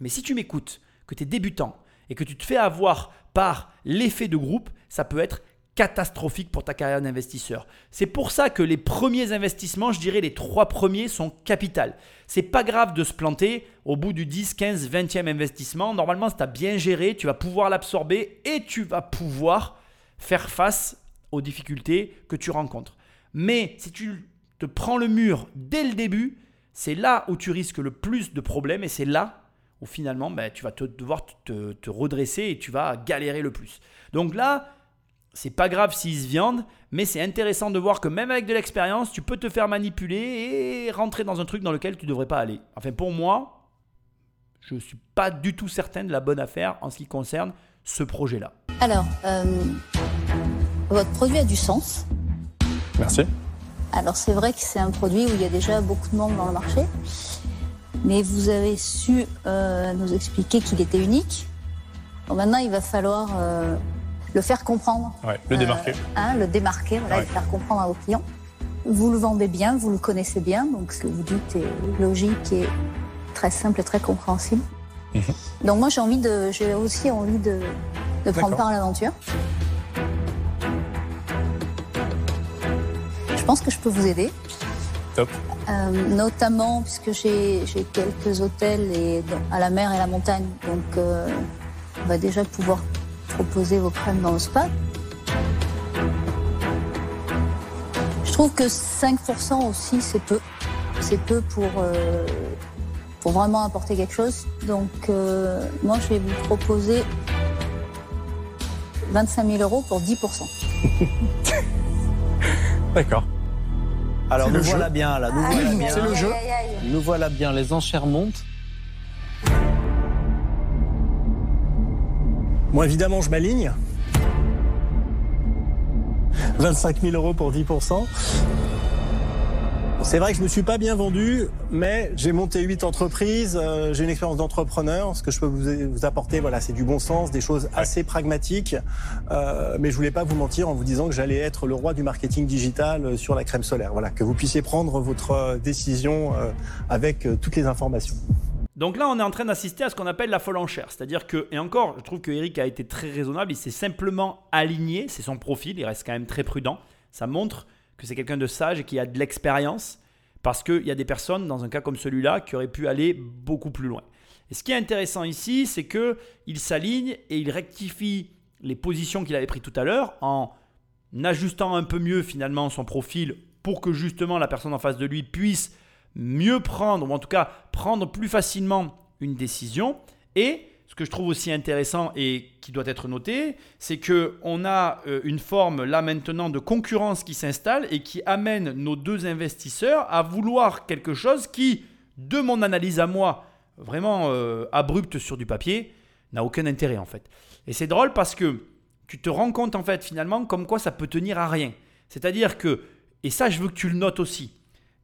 Mais si tu m'écoutes, que tu es débutant et que tu te fais avoir par l'effet de groupe, ça peut être catastrophique pour ta carrière d'investisseur. C'est pour ça que les premiers investissements, je dirais les trois premiers, sont capitales. C'est pas grave de se planter au bout du 10, 15, 20e investissement. Normalement, si tu as bien géré, tu vas pouvoir l'absorber et tu vas pouvoir faire face aux difficultés que tu rencontres. Mais si tu te prends le mur dès le début, c'est là où tu risques le plus de problèmes et c'est là où finalement ben, tu vas te, devoir te, te redresser et tu vas galérer le plus. Donc là, c'est pas grave s'ils se viandent, mais c'est intéressant de voir que même avec de l'expérience, tu peux te faire manipuler et rentrer dans un truc dans lequel tu ne devrais pas aller. Enfin, pour moi, je ne suis pas du tout certain de la bonne affaire en ce qui concerne ce projet-là. Alors, euh, votre produit a du sens. Merci. Alors, c'est vrai que c'est un produit où il y a déjà beaucoup de monde dans le marché, mais vous avez su euh, nous expliquer qu'il était unique. Bon, maintenant, il va falloir. Euh, le faire comprendre. le démarquer. Euh, hein, le démarquer, voilà, et faire comprendre à vos clients. Vous le vendez bien, vous le connaissez bien, donc ce que vous dites est logique et très simple et très compréhensible. Mhm. Donc moi j'ai envie de, j'ai aussi envie de, de prendre part à l'aventure. Je pense que je peux vous aider. Top. Euh, notamment puisque j'ai quelques hôtels et, à la mer et à la montagne, donc euh, on va déjà pouvoir proposer vos crèmes dans le spa. Je trouve que 5% aussi, c'est peu. C'est peu pour, euh, pour vraiment apporter quelque chose. Donc, moi, je vais vous proposer 25 000 euros pour 10%. D'accord. Alors, nous voilà bien, là. Nous voilà bien. C'est le jeu. Nous voilà bien. Les enchères montent. Moi, évidemment, je m'aligne. 25 000 euros pour 10 c'est vrai que je me suis pas bien vendu, mais j'ai monté huit entreprises, euh, j'ai une expérience d'entrepreneur. Ce que je peux vous, apporter, voilà, c'est du bon sens, des choses assez pragmatiques. Euh, mais je voulais pas vous mentir en vous disant que j'allais être le roi du marketing digital sur la crème solaire. Voilà, que vous puissiez prendre votre décision euh, avec toutes les informations. Donc là, on est en train d'assister à ce qu'on appelle la folle enchère. C'est-à-dire que, et encore, je trouve que Eric a été très raisonnable, il s'est simplement aligné, c'est son profil, il reste quand même très prudent. Ça montre que c'est quelqu'un de sage et qui a de l'expérience, parce qu'il y a des personnes, dans un cas comme celui-là, qui auraient pu aller beaucoup plus loin. Et ce qui est intéressant ici, c'est qu'il s'aligne et il rectifie les positions qu'il avait prises tout à l'heure en ajustant un peu mieux finalement son profil pour que justement la personne en face de lui puisse mieux prendre, ou en tout cas prendre plus facilement une décision. Et que je trouve aussi intéressant et qui doit être noté, c'est que on a euh, une forme là maintenant de concurrence qui s'installe et qui amène nos deux investisseurs à vouloir quelque chose qui, de mon analyse à moi, vraiment euh, abrupte sur du papier, n'a aucun intérêt en fait. Et c'est drôle parce que tu te rends compte en fait finalement comme quoi ça peut tenir à rien. C'est-à-dire que, et ça je veux que tu le notes aussi,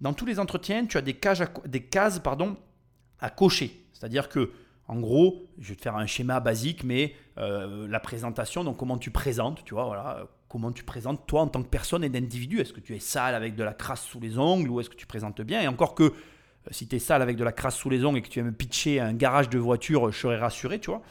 dans tous les entretiens, tu as des, cases à, des cases pardon, à cocher. C'est-à-dire que, en gros, je vais te faire un schéma basique, mais euh, la présentation, donc comment tu présentes, tu vois, voilà, comment tu présentes toi en tant que personne et d'individu. Est-ce que tu es sale avec de la crasse sous les ongles ou est-ce que tu présentes bien? Et encore que euh, si tu es sale avec de la crasse sous les ongles et que tu aimes pitcher un garage de voiture, je serais rassuré, tu vois.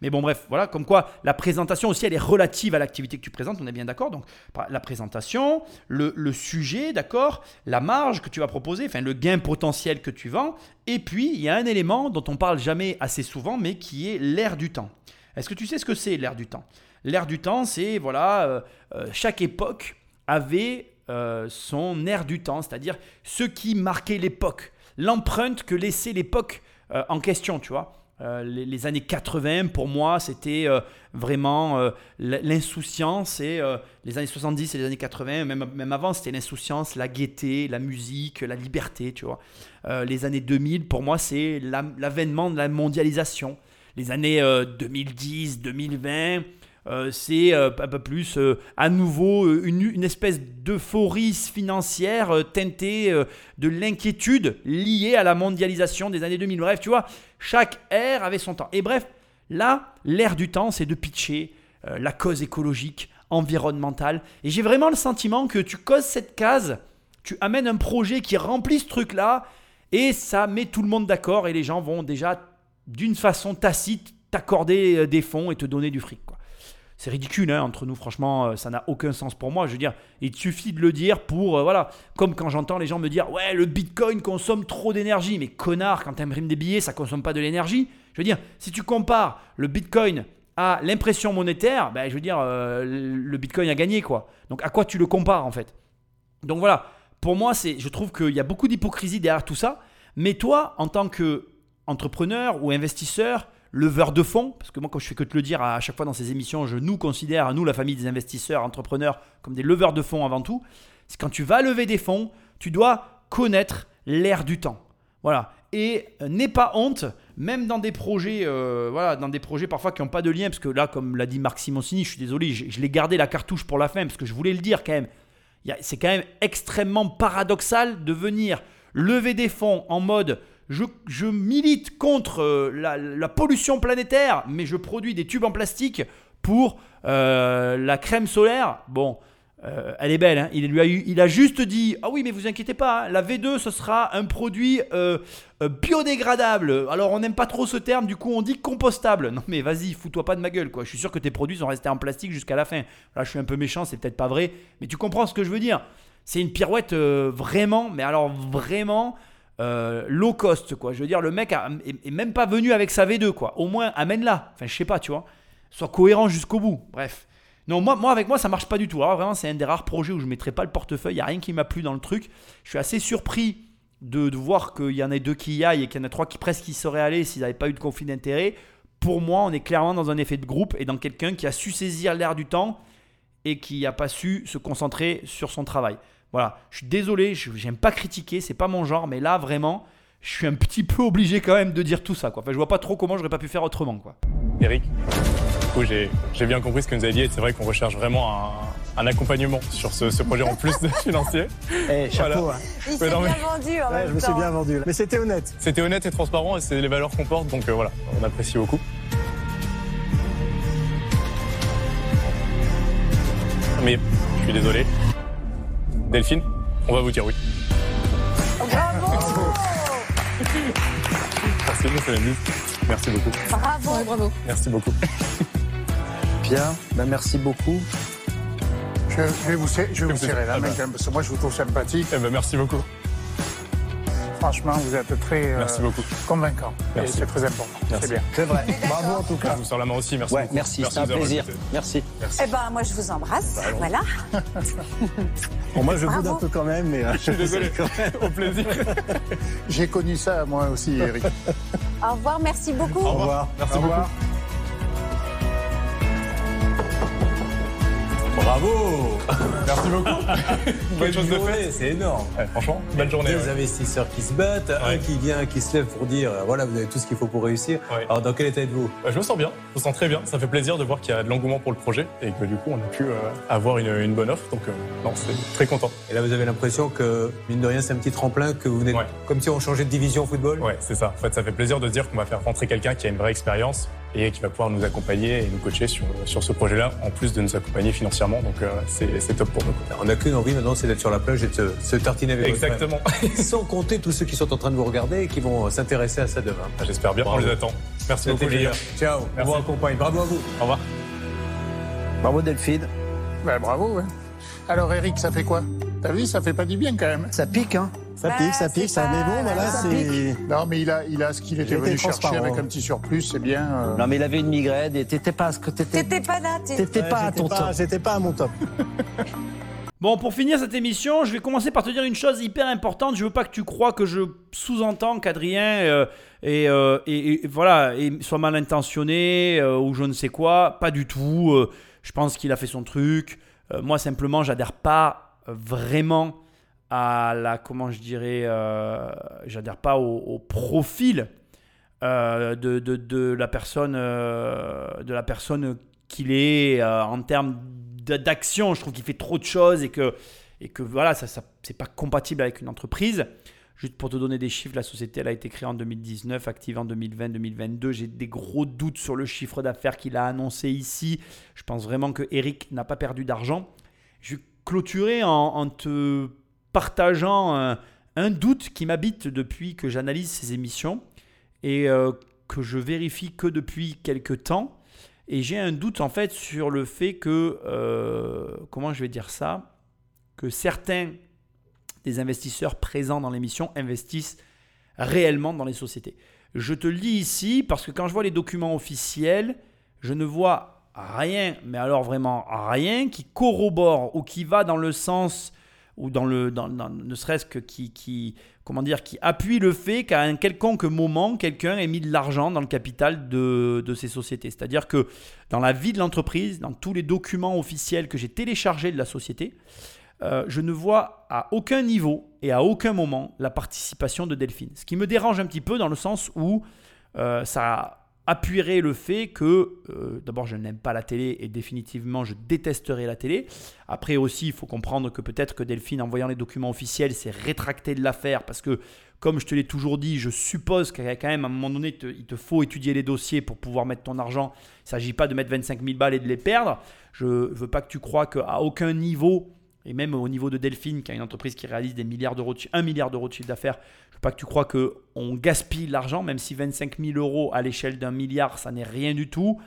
Mais bon, bref, voilà, comme quoi la présentation aussi, elle est relative à l'activité que tu présentes, on est bien d'accord. Donc, la présentation, le, sujet, d'accord, la marge que tu vas proposer, enfin, le gain potentiel que tu vends. Et puis, il y a un élément dont on parle jamais assez souvent, mais qui est l'air du temps. Est-ce que tu sais ce que c'est l'air du temps? L'air du temps, c'est, voilà, euh, euh, chaque époque avait euh, son air du temps, c'est-à-dire ce qui marquait l'époque, l'empreinte que laissait l'époque en question, tu vois. Euh, les, années 80, pour moi, c'était euh, vraiment euh, l'insouciance. Et les années 70 et les années 80, même, même avant, c'était l'insouciance, la gaieté, la musique, la liberté, tu vois. les années 2000, pour moi, c'est l'avènement de la mondialisation. Les années 2010, 2020, euh, c'est euh, un peu plus euh, à nouveau une, espèce d'euphorie financière teintée de l'inquiétude liée à la mondialisation des années 2000. Bref, tu vois, chaque ère avait son temps. Et bref, là, l'ère du temps, c'est de pitcher la cause écologique, environnementale. Et j'ai vraiment le sentiment que tu causes cette case, tu amènes un projet qui remplit ce truc-là, et ça met tout le monde d'accord, et les gens vont déjà, d'une façon tacite, t'accorder des fonds et te donner du fric. Quoi. C'est ridicule hein, entre nous, franchement, euh, ça n'a aucun sens pour moi. Je veux dire, il suffit de le dire pour, euh, voilà, comme quand j'entends les gens me dire, ouais, le bitcoin consomme trop d'énergie. Mais connard, quand tu imprimes des billets, ça consomme pas de l'énergie. Je veux dire, si tu compares le bitcoin à l'impression monétaire, ben, je veux dire, euh, le bitcoin a gagné, quoi. Donc à quoi tu le compares, en fait? Donc voilà, pour moi, c'est, je trouve qu'il y a beaucoup d'hypocrisie derrière tout ça. Mais toi, en tant qu'entrepreneur ou investisseur, leveur de fonds, parce que moi, quand je fais que te le dire à chaque fois dans ces émissions, je nous considère, nous, la famille des investisseurs, entrepreneurs, comme des leveurs de fonds avant tout. C'est quand tu vas lever des fonds, tu dois connaître l'air du temps. Voilà. Et euh, n'aie pas honte, même dans des projets, euh, voilà, dans des projets parfois qui n'ont pas de lien, parce que là, comme l'a dit Marc Simoncini, je suis désolé, je, l'ai gardé la cartouche pour la fin, parce que je voulais le dire quand même. C'est quand même extrêmement paradoxal de venir lever des fonds en mode je, milite contre euh, la, pollution planétaire, mais je produis des tubes en plastique pour euh, la crème solaire. Bon, euh, elle est belle. hein. Il, lui a il a juste dit Ah oui, mais vous inquiétez pas, hein, la V2, ce sera un produit biodégradable. Alors, on n'aime pas trop ce terme, du coup, on dit compostable. Non, mais vas-y, fous-toi pas de ma gueule, quoi. Je suis sûr que tes produits sont restés en plastique jusqu'à la fin. Là, je suis un peu méchant, c'est peut-être pas vrai, mais tu comprends ce que je veux dire. C'est une pirouette vraiment, mais alors vraiment euh, low cost, quoi. Je veux dire, le mec a- est, même pas venu avec sa V2, quoi. Au moins, amène-la. Enfin, je sais pas, tu vois. Sois cohérent jusqu'au bout. Bref. Non, moi, moi, avec moi, ça marche pas du tout. Alors, vraiment, c'est un des rares projets où je mettrai pas le portefeuille. Il a rien qui m'a plu dans le truc. Je suis assez surpris de, de voir qu'il y en a deux qui y aillent et qu'il y en a trois qui presque y seraient allés s'ils n'avaient pas eu de conflit d'intérêt. Pour moi, on est clairement dans un effet de groupe et dans quelqu'un qui a su saisir l'air du temps et qui n'a pas su se concentrer sur son travail. Voilà, je suis désolé, je j'aime pas critiquer, c'est pas mon genre, mais là vraiment, je suis un petit peu obligé quand même de dire tout ça. Quoi. Enfin, je vois pas trop comment j'aurais pas pu faire autrement. Quoi. Eric, du coup, j'ai j'ai bien compris ce que nous avez dit et c'est vrai qu'on recherche vraiment un, un accompagnement sur ce, ce projet en plus de financier. Eh, chapeau. Voilà. hein. Il Ouais, s'est non, bien mais- vendu en Ouais, même je me suis bien vendu. là. Mais c'était honnête. C'était honnête et transparent et c'est les valeurs qu'on porte, donc euh, voilà, on apprécie beaucoup. Mais je suis désolé. Delphine, on va vous dire oui. Bravo Merci, Lamuse. Merci beaucoup. Bravo bravo. Merci beaucoup. Bien, ben merci beaucoup. Je, je vais vous, serrer- je vais vous serrer la Ah main bah. quand même, parce que moi je vous trouve sympathique. Eh ben, merci beaucoup. Franchement, vous êtes très euh, Merci beaucoup. convaincant. C'est très important. C'est bien. C'est vrai. Bravo en tout Je cas. vous sers la main aussi, merci Ouais, beaucoup. merci, c'est un plaisir. Merci. Merci. Eh ben, moi, je vous embrasse. Bah. Voilà. Bon, moi, je boude Bravo. un peu quand même, mais. euh, Je suis désolé. Au plaisir. J'ai connu ça moi aussi, Eric. Au revoir, merci beaucoup. Au revoir. Merci Au revoir. Bravo Merci beaucoup. Bonne chose de faite. C'est énorme. Ouais, franchement, bonne journée. Des ouais. investisseurs qui se battent, un qui vient, qui se lève pour dire euh, voilà, vous avez tout ce qu'il faut pour réussir. Alors, dans quel état êtes-vous? Bah, je me sens bien, je me sens très bien. Ça fait plaisir de voir qu'il y a de l'engouement pour le projet et que du coup, on a pu euh, avoir une, une bonne offre. Donc, euh, non, c'est très content. Et là, vous avez l'impression que, mine de rien, c'est un petit tremplin, que vous venez. Comme si on changeait de division au football? Ouais, c'est ça. En fait, ça fait plaisir de dire qu'on va faire rentrer quelqu'un qui a une vraie expérience et qui va pouvoir nous accompagner et nous coacher sur, sur ce projet-là, en plus de nous accompagner financièrement. Donc, euh, c'est top pour nous. On n'a qu'une envie maintenant, c'est d'être sur la plage et de se, se tartiner avec Exactement. Sans compter tous ceux qui sont en train de vous regarder et qui vont s'intéresser à ça demain. J'espère bien. Bravo. On les attend. Merci beaucoup, gars. Ciao, on Merci. vous accompagne. Bravo à vous. Au revoir. Bravo Delphine. Ben, bravo. ouais. Alors, Eric, ça fait quoi? T'as vu, ça fait pas du bien quand même. Ça pique, hein? Ça Bah, pique, ça pique, ça. Mais bon, voilà, c'est. Non, mais il a, il a ce qu'il était venu chercher avec un petit surplus, c'est bien. euh. Non mais il avait une migraine et t'étais pas ce que t'étais. T'étais pas là, t'étais- pas à ton pas- top. J'étais pas à mon top. Bon, pour finir cette émission, je vais commencer par te dire une chose hyper importante. Je veux pas que tu crois que je sous-entends qu'Adrien euh, euh, et, et- voilà, et soit mal intentionné euh, ou je ne sais quoi. Pas du tout. euh, je pense qu'il a fait son truc. Euh, moi, simplement, j'adhère pas euh, vraiment à la. Comment je dirais euh, J'adhère pas au, profil euh, de, de, de la personne, euh, de la personne qu'il est euh, en termes d'action. Je trouve qu'il fait trop de choses et que, et que voilà, ça, ça c'est pas compatible avec une entreprise. Juste pour te donner des chiffres, la société elle a été créée en 2019, active en 2020-2022. J'ai des gros doutes sur le chiffre d'affaires qu'il a annoncé ici. Je pense vraiment que Eric n'a pas perdu d'argent. Je vais clôturer en, en te partageant un, un doute qui m'habite depuis que j'analyse ces émissions et euh, que je vérifie que depuis quelques temps. Et j'ai un doute en fait sur le fait que, euh, comment je vais dire ça, que certains des investisseurs présents dans l'émission investissent réellement dans les sociétés. Je te le dis ici parce que quand je vois les documents officiels, je ne vois rien, mais alors vraiment rien, qui corrobore ou qui va dans le sens ou dans le, dans, ne serait-ce que qui, qui, comment dire, qui appuie le fait qu'à un quelconque moment, quelqu'un ait mis de l'argent dans le capital de, de ces sociétés. C'est-à-dire que dans la vie de l'entreprise, dans tous les documents officiels que j'ai téléchargés de la société, euh, je ne vois à aucun niveau et à aucun moment la participation de Delphine. Ce qui me dérange un petit peu dans le sens où euh, ça appuierait le fait que, euh, d'abord, je n'aime pas la télé et définitivement, je détesterai la télé. Après aussi, il faut comprendre que peut-être que Delphine, en voyant les documents officiels, s'est rétractée de l'affaire parce que, comme je te l'ai toujours dit, je suppose qu'à quand même, à un moment donné, il te faut étudier les dossiers pour pouvoir mettre ton argent. Il ne s'agit pas de mettre 25 000 balles et de les perdre. Je ne veux pas que tu crois qu'à aucun niveau, et même au niveau de Delphine, qui est une entreprise qui réalise des milliards d'euros, 1 milliard d'euros de chiffre d'affaires, pas que tu crois qu'on gaspille l'argent, même si 25 000 euros à l'échelle d'un milliard, ça n'est rien du tout.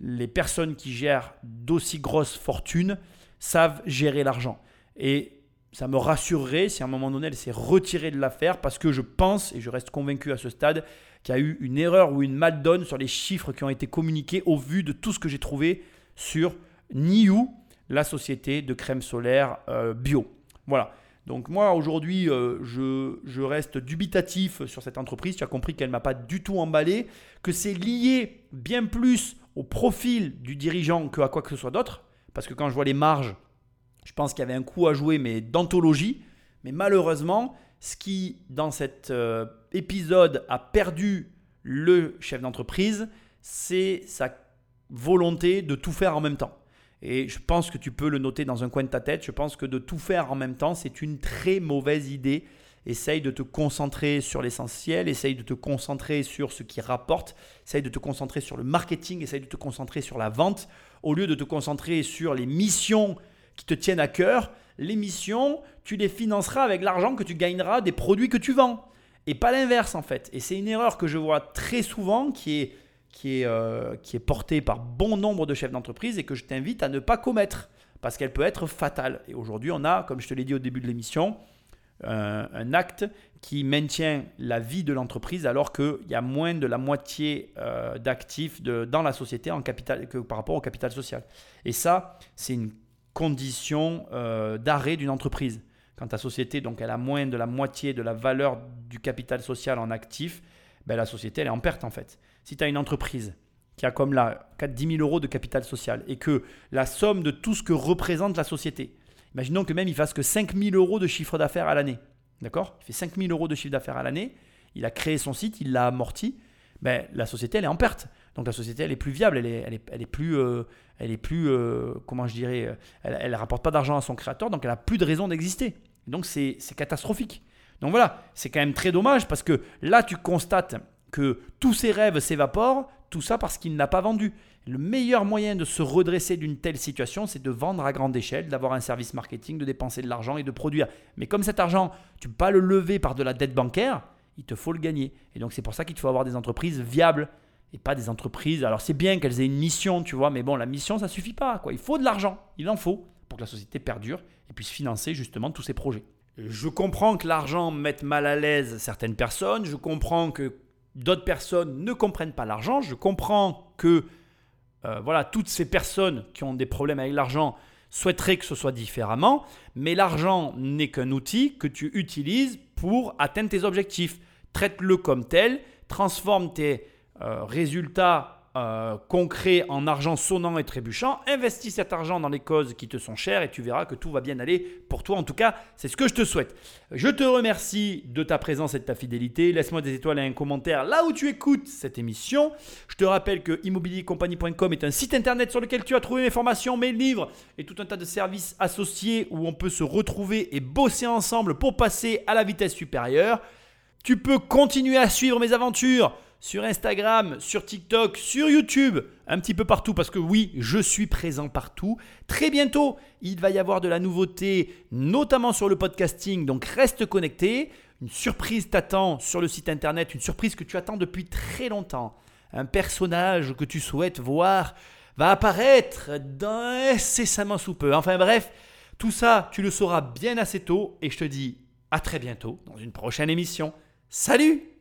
Les personnes qui gèrent d'aussi grosses fortunes savent gérer l'argent. Et ça me rassurerait si à un moment donné elle s'est retirée de l'affaire parce que je pense, et je reste convaincu à ce stade, qu'il y a eu une erreur ou une donne sur les chiffres qui ont été communiqués au vu de tout ce que j'ai trouvé sur Niu, la société de crème solaire euh, bio. Voilà. Donc moi aujourd'hui euh, je, reste dubitatif sur cette entreprise. Tu as compris qu'elle ne m'a pas du tout emballé, que c'est lié bien plus au profil du dirigeant que à quoi que ce soit d'autre. Parce que quand je vois les marges, je pense qu'il y avait un coup à jouer, mais d'anthologie. Mais malheureusement, ce qui dans cet euh, épisode a perdu le chef d'entreprise, c'est sa volonté de tout faire en même temps. Et je pense que tu peux le noter dans un coin de ta tête. Je pense que de tout faire en même temps, c'est une très mauvaise idée. Essaye de te concentrer sur l'essentiel, essaye de te concentrer sur ce qui rapporte, essaye de te concentrer sur le marketing, essaye de te concentrer sur la vente, au lieu de te concentrer sur les missions qui te tiennent à cœur. Les missions, tu les financeras avec l'argent que tu gagneras des produits que tu vends. Et pas l'inverse en fait. Et c'est une erreur que je vois très souvent qui est qui est, euh, portée par bon nombre de chefs d'entreprise et que je t'invite à ne pas commettre parce qu'elle peut être fatale. Et aujourd'hui, on a, comme je te l'ai dit au début de l'émission, euh, un acte qui maintient la vie de l'entreprise alors qu'il y a moins de la moitié euh, d'actifs dans la société en capital, que par rapport au capital social. Et ça, c'est une condition d'arrêt d'une entreprise. Quand ta société donc, elle a moins de la moitié de la valeur du capital social en actifs, ben, la société elle est en perte en fait si tu as une entreprise qui a comme là 10 000 euros de capital social et que la somme de tout ce que représente la société, imaginons que même il fasse que 5 000 euros de chiffre d'affaires à l'année. D'accord? Il fait 5 000 euros de chiffre d'affaires à l'année, il a créé son site, il l'a amorti, ben, la société elle est en perte. Donc la société elle est plus viable, elle est, est, elle est plus, euh, elle est plus euh, comment je dirais, elle ne rapporte pas d'argent à son créateur, donc elle n'a plus de raison d'exister. Donc c'est catastrophique. Donc voilà, c'est quand même très dommage parce que là tu constates que tous ses rêves s'évaporent, tout ça parce qu'il n'a pas vendu. Le meilleur moyen de se redresser d'une telle situation, c'est de vendre à grande échelle, d'avoir un service marketing, de dépenser de l'argent et de produire. Mais comme cet argent, tu ne peux pas le lever par de la dette bancaire, il te faut le gagner. Et donc c'est pour ça qu'il faut avoir des entreprises viables et pas des entreprises. Alors c'est bien qu'elles aient une mission, tu vois, mais bon, la mission, ça suffit pas. Il faut de l'argent, il en faut pour que la société perdure et puisse financer justement tous ces projets. Je comprends que l'argent mette mal à l'aise certaines personnes, je comprends que d'autres personnes ne comprennent pas l'argent. Je comprends que euh, voilà, toutes ces personnes qui ont des problèmes avec l'argent souhaiteraient que ce soit différemment, mais l'argent n'est qu'un outil que tu utilises pour atteindre tes objectifs. Traite-le comme tel, transforme tes euh, résultats euh, concret en argent sonnant et trébuchant, investis cet argent dans les causes qui te sont chères et tu verras que tout va bien aller pour toi. En tout cas, c'est ce que je te souhaite. Je te remercie de ta présence et de ta fidélité. Laisse-moi des étoiles et un commentaire là où tu écoutes cette émission. Je te rappelle que immobiliercompagnie.com est un site internet sur lequel tu as trouvé mes formations, mes livres et tout un tas de services associés où on peut se retrouver et bosser ensemble pour passer à la vitesse supérieure. Tu peux continuer à suivre mes aventures sur Instagram, sur TikTok, sur YouTube, un petit peu partout, parce que oui, je suis présent partout. Très bientôt, il va y avoir de la nouveauté, notamment sur le podcasting, donc reste connecté. Une surprise t'attend sur le site internet, une surprise que tu attends depuis très longtemps. Un personnage que tu souhaites voir va apparaître incessamment sous peu. Enfin bref, tout ça, tu le sauras bien assez tôt et je te dis à très bientôt dans une prochaine émission. Salut